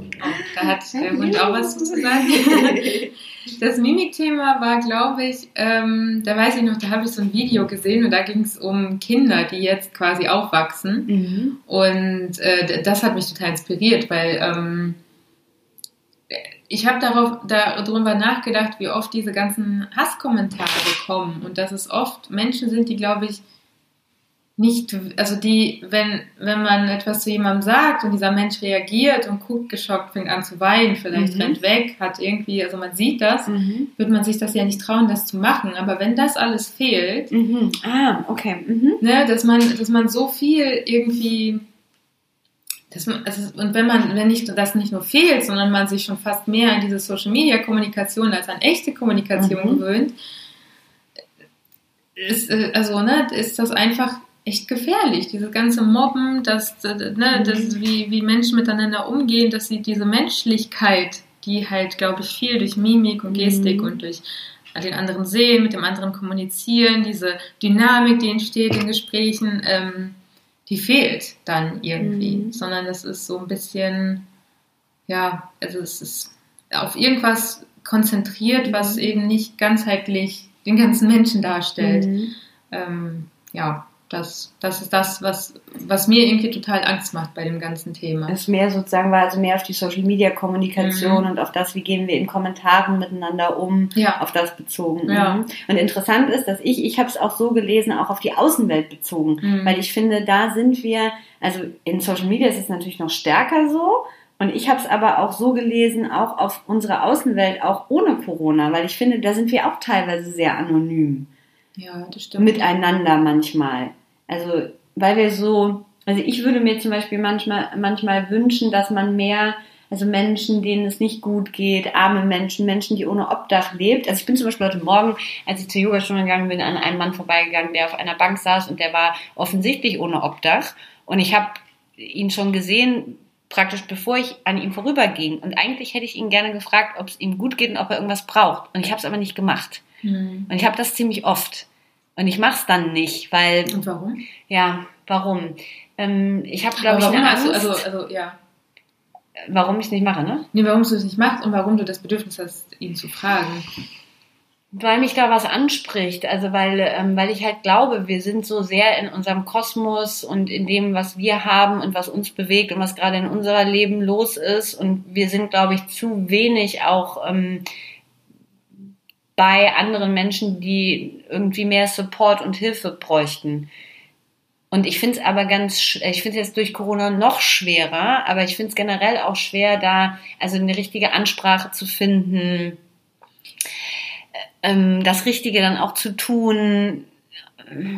da hat der Hund auch was zu sagen. [LAUGHS] Das Mimik-Thema war, glaube ich, ähm, da weiß ich noch, da habe ich so ein Video gesehen und da ging es um Kinder, die jetzt quasi aufwachsen. Mhm. Und äh, das hat mich total inspiriert, weil ähm, ich habe darauf darüber nachgedacht, wie oft diese ganzen Hasskommentare kommen und dass es oft Menschen sind, die glaube ich nicht, also die, wenn, wenn man etwas zu jemandem sagt und dieser Mensch reagiert und guckt geschockt, fängt an zu weinen, vielleicht mhm. rennt weg, hat irgendwie, also man sieht das, mhm. wird man sich das ja nicht trauen, das zu machen. Aber wenn das alles fehlt,
mhm. ah, okay, mhm.
ne, dass man, dass man so viel irgendwie das, also, und wenn man, wenn nicht, das nicht nur fehlt, sondern man sich schon fast mehr an diese Social Media Kommunikation als an echte Kommunikation mhm. gewöhnt, ist, äh, also, ne, ist das einfach echt gefährlich. Dieses ganze Mobben, das, ne, mhm. das, wie, wie Menschen miteinander umgehen, dass sie diese Menschlichkeit, die halt, glaube ich, viel durch Mimik und Gestik mhm. und durch den anderen sehen, mit dem anderen kommunizieren, diese Dynamik, die entsteht in Gesprächen, ähm, die fehlt dann irgendwie, mhm. sondern das ist so ein bisschen, ja, also es ist auf irgendwas konzentriert, mhm. was eben nicht ganzheitlich den ganzen Menschen darstellt. Mhm. Ähm, ja, das, das ist das, was, was mir irgendwie total Angst macht bei dem ganzen Thema.
Es ist mehr sozusagen, war also mehr auf die Social Media Kommunikation mhm. und auf das, wie gehen wir in Kommentaren miteinander um, ja. auf das bezogen. Ja. Mhm. Und interessant ist, dass ich, ich habe es auch so gelesen, auch auf die Außenwelt bezogen, mhm. weil ich finde, da sind wir, also in Social Media ist es natürlich noch stärker so, und ich habe es aber auch so gelesen, auch auf unsere Außenwelt, auch ohne Corona, weil ich finde, da sind wir auch teilweise sehr anonym.
Ja, das stimmt.
Miteinander manchmal. Also, weil wir so, also ich würde mir zum Beispiel manchmal, manchmal wünschen, dass man mehr, also Menschen, denen es nicht gut geht, arme Menschen, Menschen, die ohne Obdach lebt. Also ich bin zum Beispiel heute Morgen, als ich zur Yogastunde gegangen bin, an einem Mann vorbeigegangen, der auf einer Bank saß und der war offensichtlich ohne Obdach. Und ich habe ihn schon gesehen, praktisch bevor ich an ihm vorüberging. Und eigentlich hätte ich ihn gerne gefragt, ob es ihm gut geht und ob er irgendwas braucht. Und ich habe es aber nicht gemacht. Mhm. Und ich habe das ziemlich oft. Und ich mache es dann nicht, weil.
Und warum?
Ja, warum? Ähm, ich habe, glaube ich, eine Angst.
Also, also, ja.
Warum ich es nicht mache, ne?
Nee, warum du es nicht machst und warum du das Bedürfnis hast, ihn zu fragen.
Weil mich da was anspricht. Also weil, ähm, weil ich halt glaube, wir sind so sehr in unserem Kosmos und in dem, was wir haben und was uns bewegt und was gerade in unserem Leben los ist. Und wir sind, glaube ich, zu wenig auch ähm, bei anderen Menschen, die irgendwie mehr Support und Hilfe bräuchten. Und ich finde es aber ganz, ich finde es jetzt durch Corona noch schwerer, aber ich finde es generell auch schwer, da also eine richtige Ansprache zu finden, ähm, das Richtige dann auch zu tun.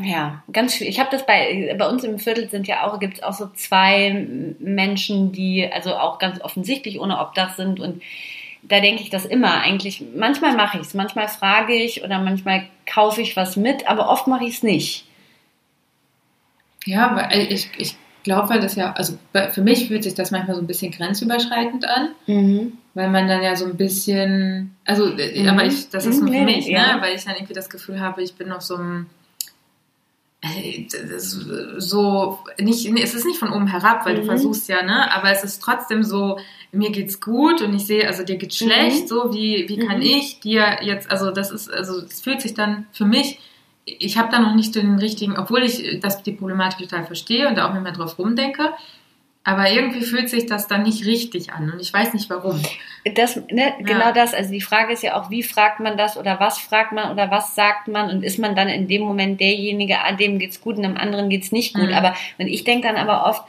Ja, ganz viel. Ich habe das bei bei uns im Viertel sind ja auch gibt es auch so zwei Menschen, die also auch ganz offensichtlich ohne Obdach sind und da denke ich das immer eigentlich. Manchmal mache ich es, manchmal frage ich oder manchmal kaufe ich was mit, aber oft mache ich es nicht.
Ja, weil ich, ich glaube, weil das ja, also für mich fühlt sich das manchmal so ein bisschen grenzüberschreitend an, mhm. weil man dann ja so ein bisschen, also, mhm. aber ich, das ist nur für mich, ja. ne? weil ich dann irgendwie das Gefühl habe, ich bin auf so einem so nicht es ist nicht von oben herab, weil mhm. du versuchst ja, ne, aber es ist trotzdem so mir geht's gut und ich sehe, also dir geht's schlecht, mhm. so wie wie kann mhm. ich dir jetzt also das ist also es fühlt sich dann für mich ich habe da noch nicht den richtigen, obwohl ich das die Problematik total verstehe und da auch nicht mehr drauf rumdenke, aber irgendwie fühlt sich das dann nicht richtig an und ich weiß nicht warum.
Das, ne, ja. Genau das. Also die Frage ist ja auch, wie fragt man das oder was fragt man oder was sagt man und ist man dann in dem Moment derjenige, an dem geht's gut und dem anderen geht's nicht gut. Mhm. Aber und ich denke dann aber oft,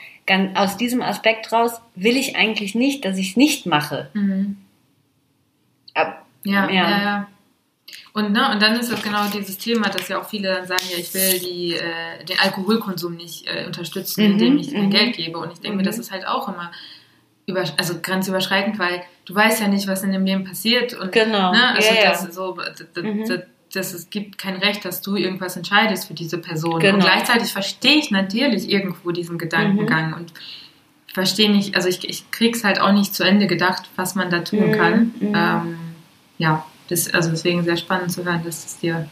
aus diesem Aspekt raus, will ich eigentlich nicht, dass ich es nicht mache. Mhm.
Ab, ja, ja, ja. ja. Und, ne, und dann ist das genau dieses Thema, dass ja auch viele dann sagen, ja, ich will die, äh, den Alkoholkonsum nicht äh, unterstützen, mhm, indem ich mein mhm. Geld gebe. Und ich denke mhm. mir, das ist halt auch immer über, also grenzüberschreitend, weil du weißt ja nicht, was in dem Leben passiert. Und, genau. Ne, also ja, das. So, das, mhm. das, das, es gibt kein Recht, dass du irgendwas entscheidest für diese Person. Genau. Und gleichzeitig verstehe ich natürlich irgendwo diesen Gedankengang mhm. und verstehe nicht, also ich, ich krieg's halt auch nicht zu Ende gedacht, was man da tun mhm. kann. Ähm, ja das, also deswegen sehr spannend zu hören, dass es dir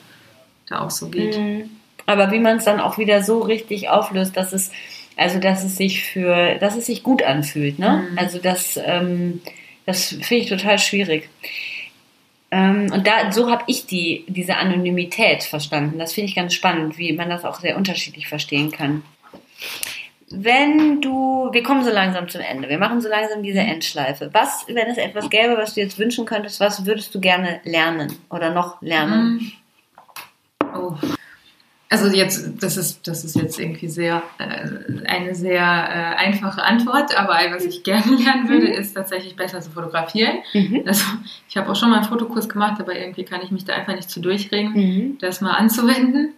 da auch so geht. Mhm.
Aber wie man es dann auch wieder so richtig auflöst, dass es, also dass es sich für, dass es sich gut anfühlt, ne? Mhm. Also das, ähm, das finde ich total schwierig. Ähm, und da, so habe ich die, diese Anonymität verstanden. Das finde ich ganz spannend, wie man das auch sehr unterschiedlich verstehen kann. Wenn du, wir kommen so langsam zum Ende, wir machen so langsam diese Endschleife. Was, wenn es etwas gäbe, was du jetzt wünschen könntest, was würdest du gerne lernen oder noch lernen?
Mhm. Oh. Also jetzt, das ist, das ist jetzt irgendwie sehr äh, eine sehr äh, einfache Antwort, aber was ich gerne [LAUGHS] lernen würde, mhm. ist tatsächlich besser zu fotografieren. Mhm. Also ich habe auch schon mal einen Fotokurs gemacht, aber irgendwie kann ich mich da einfach nicht zu durchringen, mhm. das mal anzuwenden.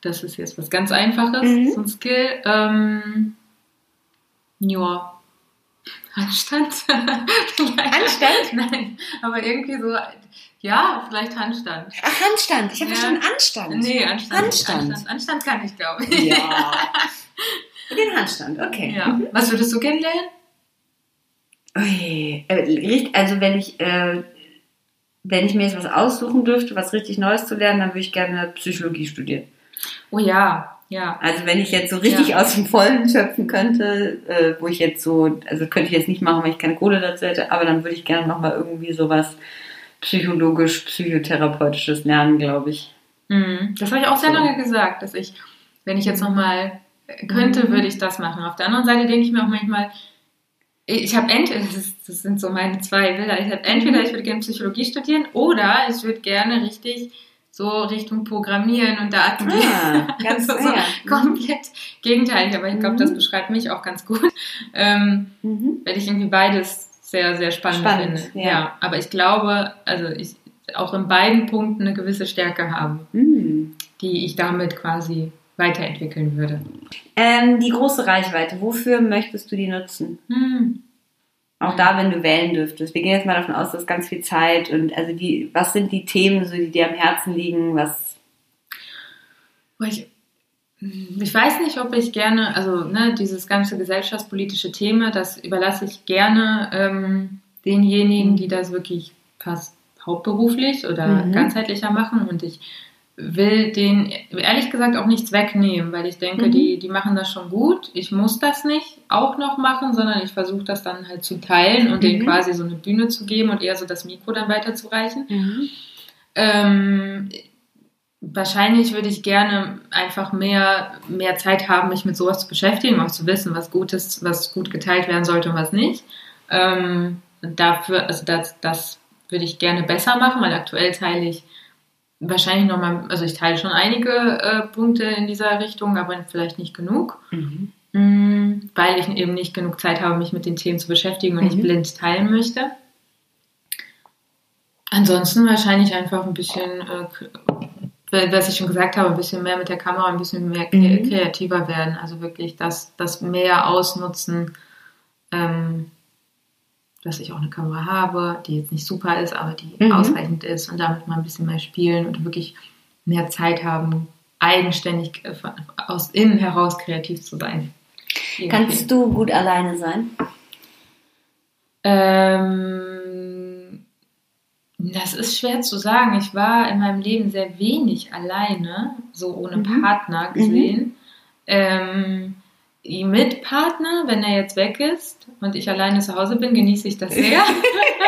Das ist jetzt was ganz Einfaches, mhm. so ein Skill. Ähm, ja. Handstand? [LAUGHS]
Handstand?
Nein, aber irgendwie so, ja, vielleicht Handstand.
Ach, Handstand. Ich habe ja. verstanden Anstand.
Nee, Anstand.
Anstand.
Anstand. Anstand kann ich, glaube ich.
Ja. [LAUGHS] Den Handstand, okay.
Ja. Mhm. Was würdest du gerne lernen?
Äh, also wenn ich, äh, wenn ich mir jetzt was aussuchen dürfte, was richtig Neues zu lernen, dann würde ich gerne Psychologie studieren.
Oh ja, ja.
Also wenn ich jetzt so richtig ja. aus dem Vollen schöpfen könnte, äh, wo ich jetzt so, also könnte ich jetzt nicht machen, weil ich keine Kohle dazu hätte, aber dann würde ich gerne nochmal irgendwie sowas psychologisch, psychotherapeutisches lernen, glaube ich.
Mhm. Das habe ich auch sehr so. lange gesagt, dass ich, wenn ich jetzt nochmal könnte, mhm. würde ich das machen. Auf der anderen Seite denke ich mir auch manchmal, ich habe entweder, das, das, sind so meine zwei Bilder, ich habe entweder, ich würde gerne Psychologie studieren oder ich würde gerne richtig so Richtung Programmieren und Daten
ah, [LAUGHS] Ganz also so
komplett gegenteilig, aber ich glaube, mhm. das beschreibt mich auch ganz gut, ähm, mhm. weil ich irgendwie beides sehr, sehr spannend, spannend finde. Ja. ja. aber ich glaube, also ich auch in beiden Punkten eine gewisse Stärke habe, mhm. die ich damit quasi weiterentwickeln würde.
Ähm, die große Reichweite, wofür möchtest du die nutzen? Hm. Auch da, wenn du wählen dürftest. Wir gehen jetzt mal davon aus, dass ganz viel Zeit und also die, was sind die Themen, so, die dir am Herzen liegen, was?
Ich, ich weiß nicht, ob ich gerne, also ne, dieses ganze gesellschaftspolitische Thema, das überlasse ich gerne ähm, denjenigen, die das wirklich fast hauptberuflich oder mhm. ganzheitlicher machen und ich will den ehrlich gesagt auch nichts wegnehmen, weil ich denke, mhm. die, die machen das schon gut. Ich muss das nicht auch noch machen, sondern ich versuche das dann halt zu teilen und mhm. denen quasi so eine Bühne zu geben und eher so das Mikro dann weiterzureichen. Mhm. Ähm, wahrscheinlich würde ich gerne einfach mehr, mehr Zeit haben, mich mit sowas zu beschäftigen, auch zu wissen, was gut ist, was gut geteilt werden sollte und was nicht. Ähm, dafür, also das, das würde ich gerne besser machen, weil aktuell teile ich wahrscheinlich nochmal, also ich teile schon einige äh, Punkte in dieser Richtung, aber vielleicht nicht genug. Mhm. Mm, weil ich eben nicht genug Zeit habe, mich mit den Themen zu beschäftigen und mhm. nicht blind teilen möchte. Ansonsten wahrscheinlich einfach ein bisschen, äh, was ich schon gesagt habe, ein bisschen mehr mit der Kamera, ein bisschen mehr mhm. kreativer werden. Also wirklich das, das mehr ausnutzen. Ähm, dass ich auch eine Kamera habe, die jetzt nicht super ist, aber die mhm. ausreichend ist und damit mal ein bisschen mehr spielen und wirklich mehr Zeit haben, eigenständig äh, aus innen heraus kreativ zu sein.
Kannst du gut alleine sein?
Ähm, das ist schwer zu sagen. Ich war in meinem Leben sehr wenig alleine, so ohne mhm. Partner gesehen. Mhm. Ähm, mit Partner, wenn er jetzt weg ist und ich alleine zu Hause bin, genieße ich das sehr. Mhm. [LAUGHS]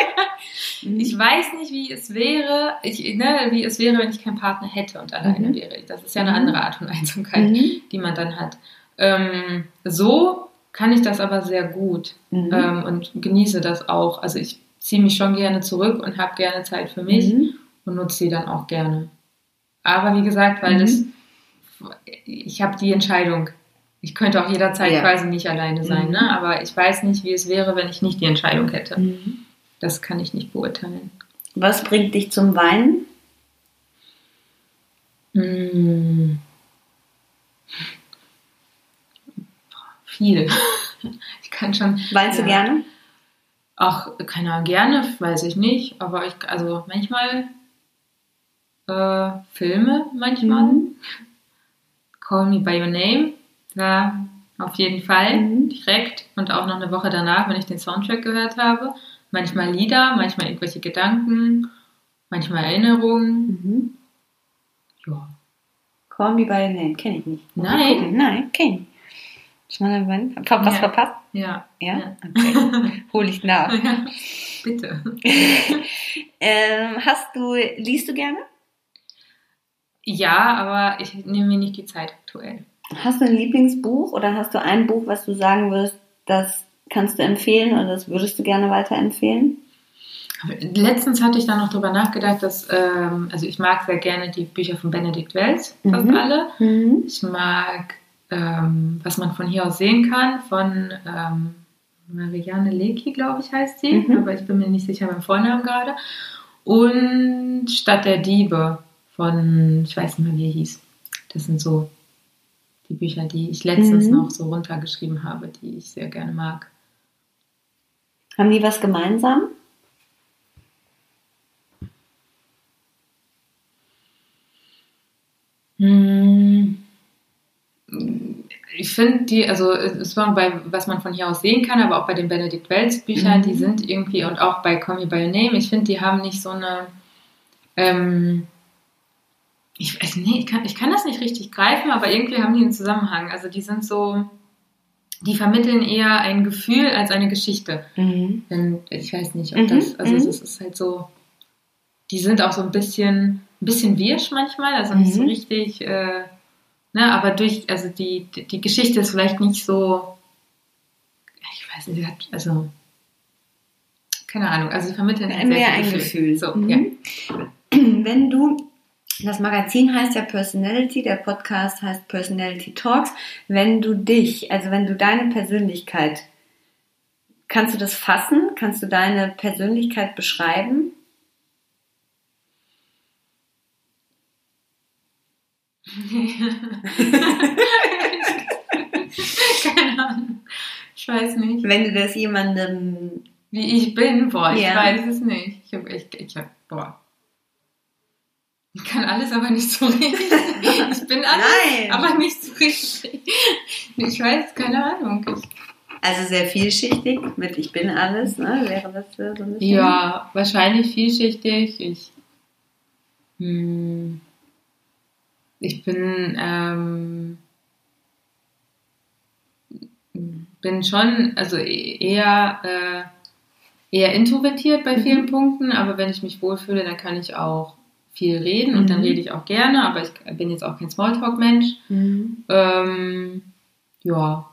Ich weiß nicht, wie es wäre, ich, ne, wie es wäre, wenn ich keinen Partner hätte und alleine mhm. wäre. Das ist ja eine mhm. andere Art von Einsamkeit, mhm. die man dann hat. Ähm, so kann ich das aber sehr gut mhm. ähm, und genieße das auch. Also ich ziehe mich schon gerne zurück und habe gerne Zeit für mich mhm. und nutze sie dann auch gerne. Aber wie gesagt, weil das, ich habe die Entscheidung. Ich könnte auch jederzeit ja. quasi nicht alleine sein, ne? aber ich weiß nicht, wie es wäre, wenn ich nicht die Entscheidung hätte. Das kann ich nicht beurteilen.
Was bringt dich zum Weinen?
Hm. Viel. [LAUGHS] Ich kann schon.
Weinst ja. du gerne?
Ach, keiner gerne, weiß ich nicht. Aber ich, also manchmal äh, Filme, manchmal. Mhm. Call Me By Your Name. Ja, auf jeden Fall. Mhm. Direkt. Und auch noch eine Woche danach, wenn ich den Soundtrack gehört habe. Manchmal Lieder, manchmal irgendwelche Gedanken, manchmal Erinnerungen. Mhm.
Ja. Call Me By Your Name, kenne ich nicht.
Nein.
Nein, kenne ich. Schmaler Mann. Hab was ja. verpasst?
Ja.
Ja? Okay. [LAUGHS] Hol ich nach. Ja.
Bitte. [LAUGHS]
ähm, hast du, liest du gerne?
Ja, aber ich nehme mir nicht die Zeit aktuell.
Hast du ein Lieblingsbuch oder hast du ein Buch, was du sagen würdest, das kannst du empfehlen oder das würdest du gerne weiterempfehlen?
Letztens hatte ich da noch drüber nachgedacht, dass, ähm, also ich mag sehr gerne die Bücher von Benedikt Wells, fast mhm. alle. Mhm. Ich mag, ähm, was man von hier aus sehen kann, von ähm, Marianne Lecki, glaube ich, heißt sie, mhm. aber ich bin mir nicht sicher beim Vornamen gerade. Und Stadt der Diebe von, ich weiß nicht mehr, wie er hieß. Das sind so die Bücher, die ich letztens mhm. noch so runtergeschrieben habe, die ich sehr gerne mag.
Haben die was gemeinsam?
Hm. Ich finde die, also es war bei, was man von hier aus sehen kann, aber auch bei den Benedict Wells Büchern, mhm. die sind irgendwie, und auch bei Call Me By Your Name, ich finde, die haben nicht so eine, ähm, ich weiß nicht, ich kann, ich kann das nicht richtig greifen, aber irgendwie haben die einen Zusammenhang. Also die sind so, die vermitteln eher ein Gefühl als eine Geschichte. Mhm. Wenn, ich weiß nicht, ob mhm. das, also mhm. es ist halt so, die sind auch so ein bisschen, ein bisschen wirsch manchmal, also nicht so mhm. richtig, äh, ne, aber durch, also die, die Geschichte ist vielleicht nicht so, ich weiß nicht, also, keine Ahnung, also sie vermitteln
halt mehr ein Gefühl. Gefühl. So, ja. Mhm. [CLEARS THROAT] Wenn du das Magazin heißt ja Personality, der Podcast heißt Personality Talks. Wenn du dich, also wenn du deine Persönlichkeit, kannst du das fassen? Kannst du deine Persönlichkeit beschreiben?
Keine Ahnung. Ich weiß nicht.
Wenn du das jemandem.
Wie ich bin, boah, ich ja. weiß es nicht. Ich habe ich, ich hab, boah. Ich kann alles, aber nicht so richtig. Ich bin alles, Nein. aber nicht so richtig. Ich weiß, keine Ahnung.
Also sehr vielschichtig mit Ich bin alles, ne? Wäre das so ein bisschen?
Ja, wahrscheinlich vielschichtig. Ich, hm, ich bin, ähm, bin schon, also eher, äh, eher introvertiert bei vielen mhm. Punkten, aber wenn ich mich wohlfühle, dann kann ich auch viel reden und mhm. dann rede ich auch gerne, aber ich bin jetzt auch kein Smalltalk-Mensch. Mhm. Ähm, ja.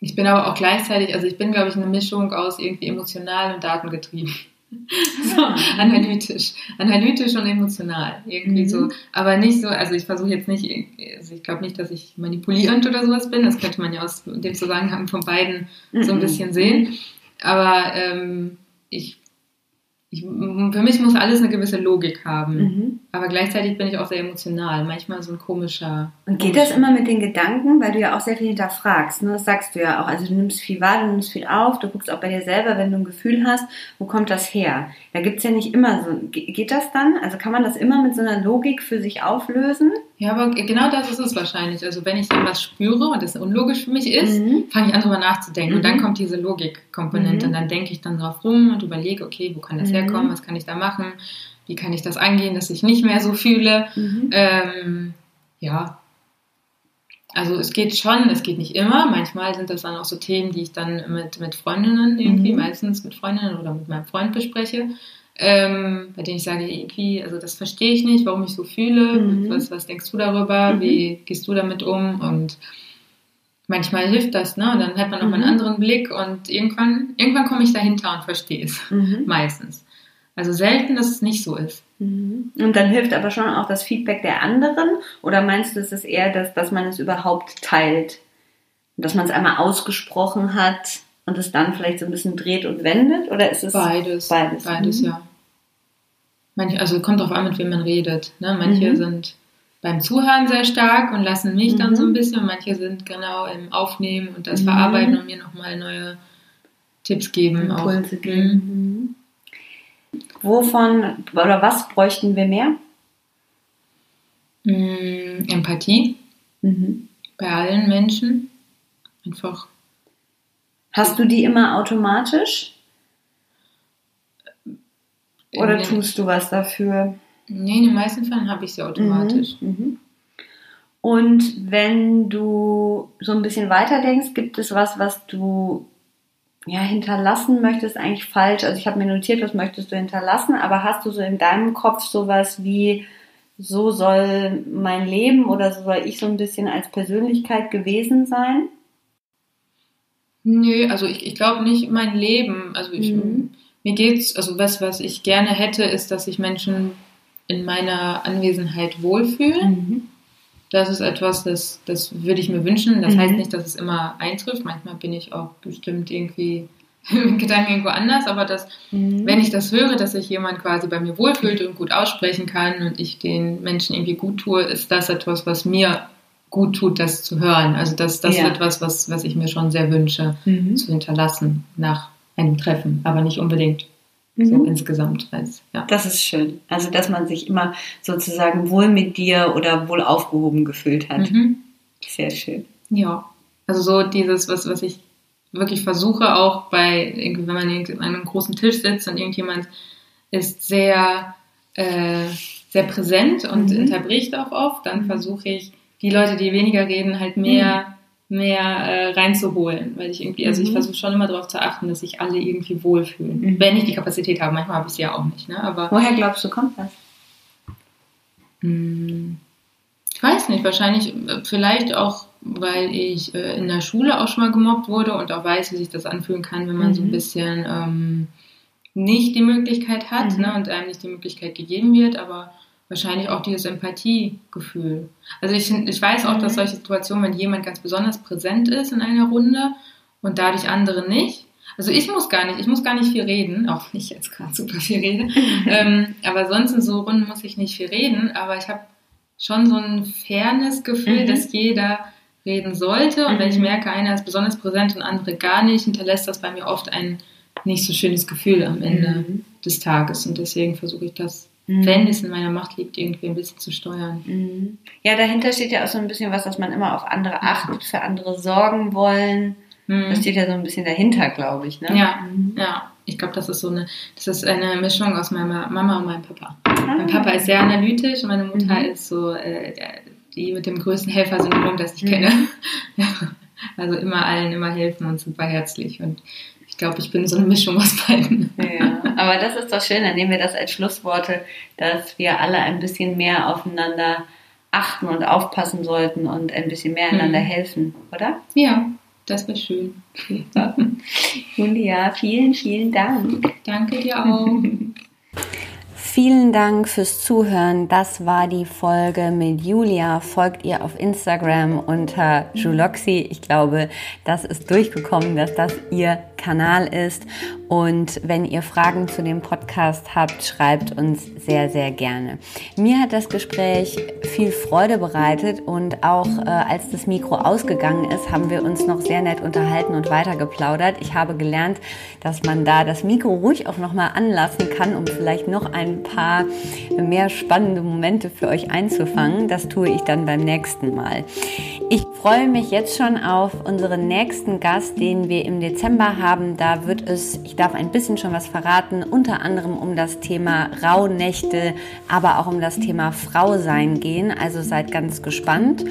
Ich bin aber auch gleichzeitig, also ich bin, glaube ich, eine Mischung aus irgendwie emotional und datengetrieben. [LAUGHS] so, analytisch. Analytisch und emotional. Irgendwie mhm. so. Aber nicht so, also ich versuche jetzt nicht, also ich glaube nicht, dass ich manipulierend oder sowas bin. Das könnte man ja aus dem Zusammenhang von beiden so ein mhm. bisschen sehen. Aber ähm, ich ich, für mich muss alles eine gewisse Logik haben. Mhm. Aber gleichzeitig bin ich auch sehr emotional. Manchmal so ein komischer.
Und geht komischer. das immer mit den Gedanken, weil du ja auch sehr viel hinterfragst. Ne? Das sagst du ja auch. Also du nimmst viel wahr, du nimmst viel auf, du guckst auch bei dir selber, wenn du ein Gefühl hast, wo kommt das her? Da gibt es ja nicht immer so. Geht das dann? Also kann man das immer mit so einer Logik für sich auflösen?
Ja, aber genau das ist es wahrscheinlich. Also wenn ich dann was spüre und es unlogisch für mich ist, mhm. fange ich an darüber nachzudenken. Mhm. Und dann mhm. kommt diese Logikkomponente. Mhm. Und dann denke ich dann drauf rum und überlege, okay, wo kann das mhm. herkommen? Was kann ich da machen? Wie kann ich das angehen, dass ich nicht mehr so fühle? Mhm. Ähm, ja. also es geht schon, es geht nicht immer. Manchmal sind das dann auch so Themen, die ich dann mit, mit Freundinnen irgendwie, mhm. meistens mit Freundinnen oder mit meinem Freund bespreche. Ähm, bei denen ich sage, irgendwie, also das verstehe ich nicht, warum ich so fühle. Mhm. Was, was denkst du darüber? Mhm. Wie gehst du damit um? Und manchmal hilft das, ne? Und dann hat man auch mhm. einen anderen Blick und irgendwann, irgendwann komme ich dahinter und verstehe es. Mhm. [LAUGHS] Meistens. Also selten, dass es nicht so ist.
Mhm. Und dann hilft aber schon auch das Feedback der anderen? Oder meinst du, es ist eher, das, dass man es überhaupt teilt? Dass man es einmal ausgesprochen hat und es dann vielleicht so ein bisschen dreht und wendet? Oder ist es
beides? Beides, beides mhm. ja. Manche, also kommt darauf an, mit wem man redet. Ne? Manche mhm. sind beim Zuhören sehr stark und lassen mich dann so ein mhm. bisschen. Manche sind genau im Aufnehmen und das mhm. Verarbeiten und mir nochmal neue Tipps geben. Impulse geben.
Wovon oder was bräuchten wir mehr?
Mm, Empathie mhm. bei allen Menschen. Einfach.
Hast du die immer automatisch? Oder nee. tust du was dafür?
Nee, in den meisten Fällen habe ich sie automatisch. Mhm. Mhm.
Und wenn du so ein bisschen weiter denkst, gibt es was, was du ja, hinterlassen möchtest eigentlich falsch. Also ich habe mir notiert, was möchtest du hinterlassen, aber hast du so in deinem Kopf sowas wie, so soll mein Leben oder so soll ich so ein bisschen als Persönlichkeit gewesen sein?
Nö, also ich, ich glaube nicht mein Leben. Also ich, mhm. mir geht's, also was, was ich gerne hätte, ist, dass sich Menschen in meiner Anwesenheit wohlfühlen. Mhm. Das ist etwas, das, das würde ich mir wünschen. Das mhm. heißt nicht, dass es immer eintrifft. Manchmal bin ich auch bestimmt irgendwie [LAUGHS] mit Gedanken irgendwo anders, aber dass, mhm. wenn ich das höre, dass sich jemand quasi bei mir wohlfühlt und gut aussprechen kann und ich den Menschen irgendwie gut tue, ist das etwas, was mir gut tut, das zu hören. Also das, das ja. ist etwas, was, was ich mir schon sehr wünsche, mhm. zu hinterlassen nach einem Treffen, aber nicht unbedingt Mhm. So insgesamt. Als,
ja. Das ist schön. Also, dass man sich immer sozusagen wohl mit dir oder wohl aufgehoben gefühlt hat. Mhm. Sehr schön.
Ja. Also so dieses, was, was ich wirklich versuche, auch bei, wenn man an einem großen Tisch sitzt und irgendjemand ist sehr, äh, sehr präsent und mhm. unterbricht auch oft, dann mhm. versuche ich, die Leute, die weniger reden, halt mehr mhm mehr äh, reinzuholen, weil ich irgendwie, also ich mhm. versuche schon immer darauf zu achten, dass sich alle irgendwie wohlfühlen, mhm. wenn ich die Kapazität habe. Manchmal habe ich sie ja auch nicht. Ne? Aber
woher glaubst du kommt das?
Hm, ich weiß nicht, wahrscheinlich äh, vielleicht auch, weil ich äh, in der Schule auch schon mal gemobbt wurde und auch weiß, wie sich das anfühlen kann, wenn man mhm. so ein mhm. bisschen ähm, nicht die Möglichkeit hat mhm. ne, und einem nicht die Möglichkeit gegeben wird, aber wahrscheinlich auch dieses Empathiegefühl. Also ich, ich weiß auch, dass mhm. solche Situationen, wenn jemand ganz besonders präsent ist in einer Runde und dadurch andere nicht, also ich muss gar nicht, ich muss gar nicht viel reden, auch wenn ich jetzt gerade super viel rede, [LAUGHS] ähm, aber sonst in so Runden muss ich nicht viel reden, aber ich habe schon so ein Fairness-Gefühl, mhm. dass jeder reden sollte und mhm. wenn ich mhm. merke, einer ist besonders präsent und andere gar nicht, hinterlässt das bei mir oft ein nicht so schönes Gefühl am Ende mhm. des Tages und deswegen versuche ich das mhm. wenn es in meiner Macht liegt, irgendwie ein bisschen zu steuern.
Mhm. Ja, dahinter steht ja auch so ein bisschen was, dass man immer auf andere achtet, für andere sorgen wollen. Mhm. Das steht ja so ein bisschen dahinter, glaube ich. Ne?
Ja, mhm. ja. Ich glaube, das ist so eine, das ist eine Mischung aus meiner Mama und meinem Papa. Ah. Mein Papa ist sehr analytisch und meine Mutter mhm. ist so äh, die mit dem größten Helfersyndrom, das ich kenne. Ja. [LAUGHS] Also immer allen immer helfen und super herzlich. Und ich glaube, ich bin so eine Mischung aus beiden.
Ja, aber das ist doch schön, dann nehmen wir das als Schlussworte, dass wir alle ein bisschen mehr aufeinander achten und aufpassen sollten und ein bisschen mehr einander mhm. helfen, oder?
Ja, das wäre schön. [LAUGHS]
Julia, vielen, vielen Dank.
Danke dir auch. [LAUGHS]
Vielen Dank fürs Zuhören. Das war die Folge mit Julia. Folgt ihr auf Instagram unter Juloxi. Ich glaube, das ist durchgekommen, dass das ihr Kanal ist. Und wenn ihr Fragen zu dem Podcast habt, schreibt uns sehr, sehr gerne. Mir hat das Gespräch viel Freude bereitet und auch äh, als das Mikro ausgegangen ist, haben wir uns noch sehr nett unterhalten und weiter geplaudert. Ich habe gelernt, dass man da das Mikro ruhig auch nochmal anlassen kann, um vielleicht noch ein paar mehr spannende Momente für euch einzufangen. Das tue ich dann beim nächsten Mal. Ich freue mich jetzt schon auf unseren nächsten Gast, den wir im Dezember haben. Da wird es, ich darf ein bisschen schon was verraten, unter anderem um das Thema Rauhnächte, aber auch um das Thema Frau sein gehen. Also seid ganz gespannt.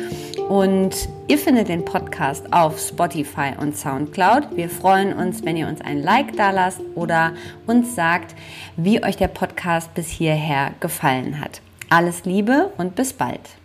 Und ihr findet den Podcast auf Spotify und Soundcloud. Wir freuen uns, wenn ihr uns ein Like da lasst oder uns sagt, wie euch der Podcast bis hierher gefallen hat. Alles Liebe und bis bald.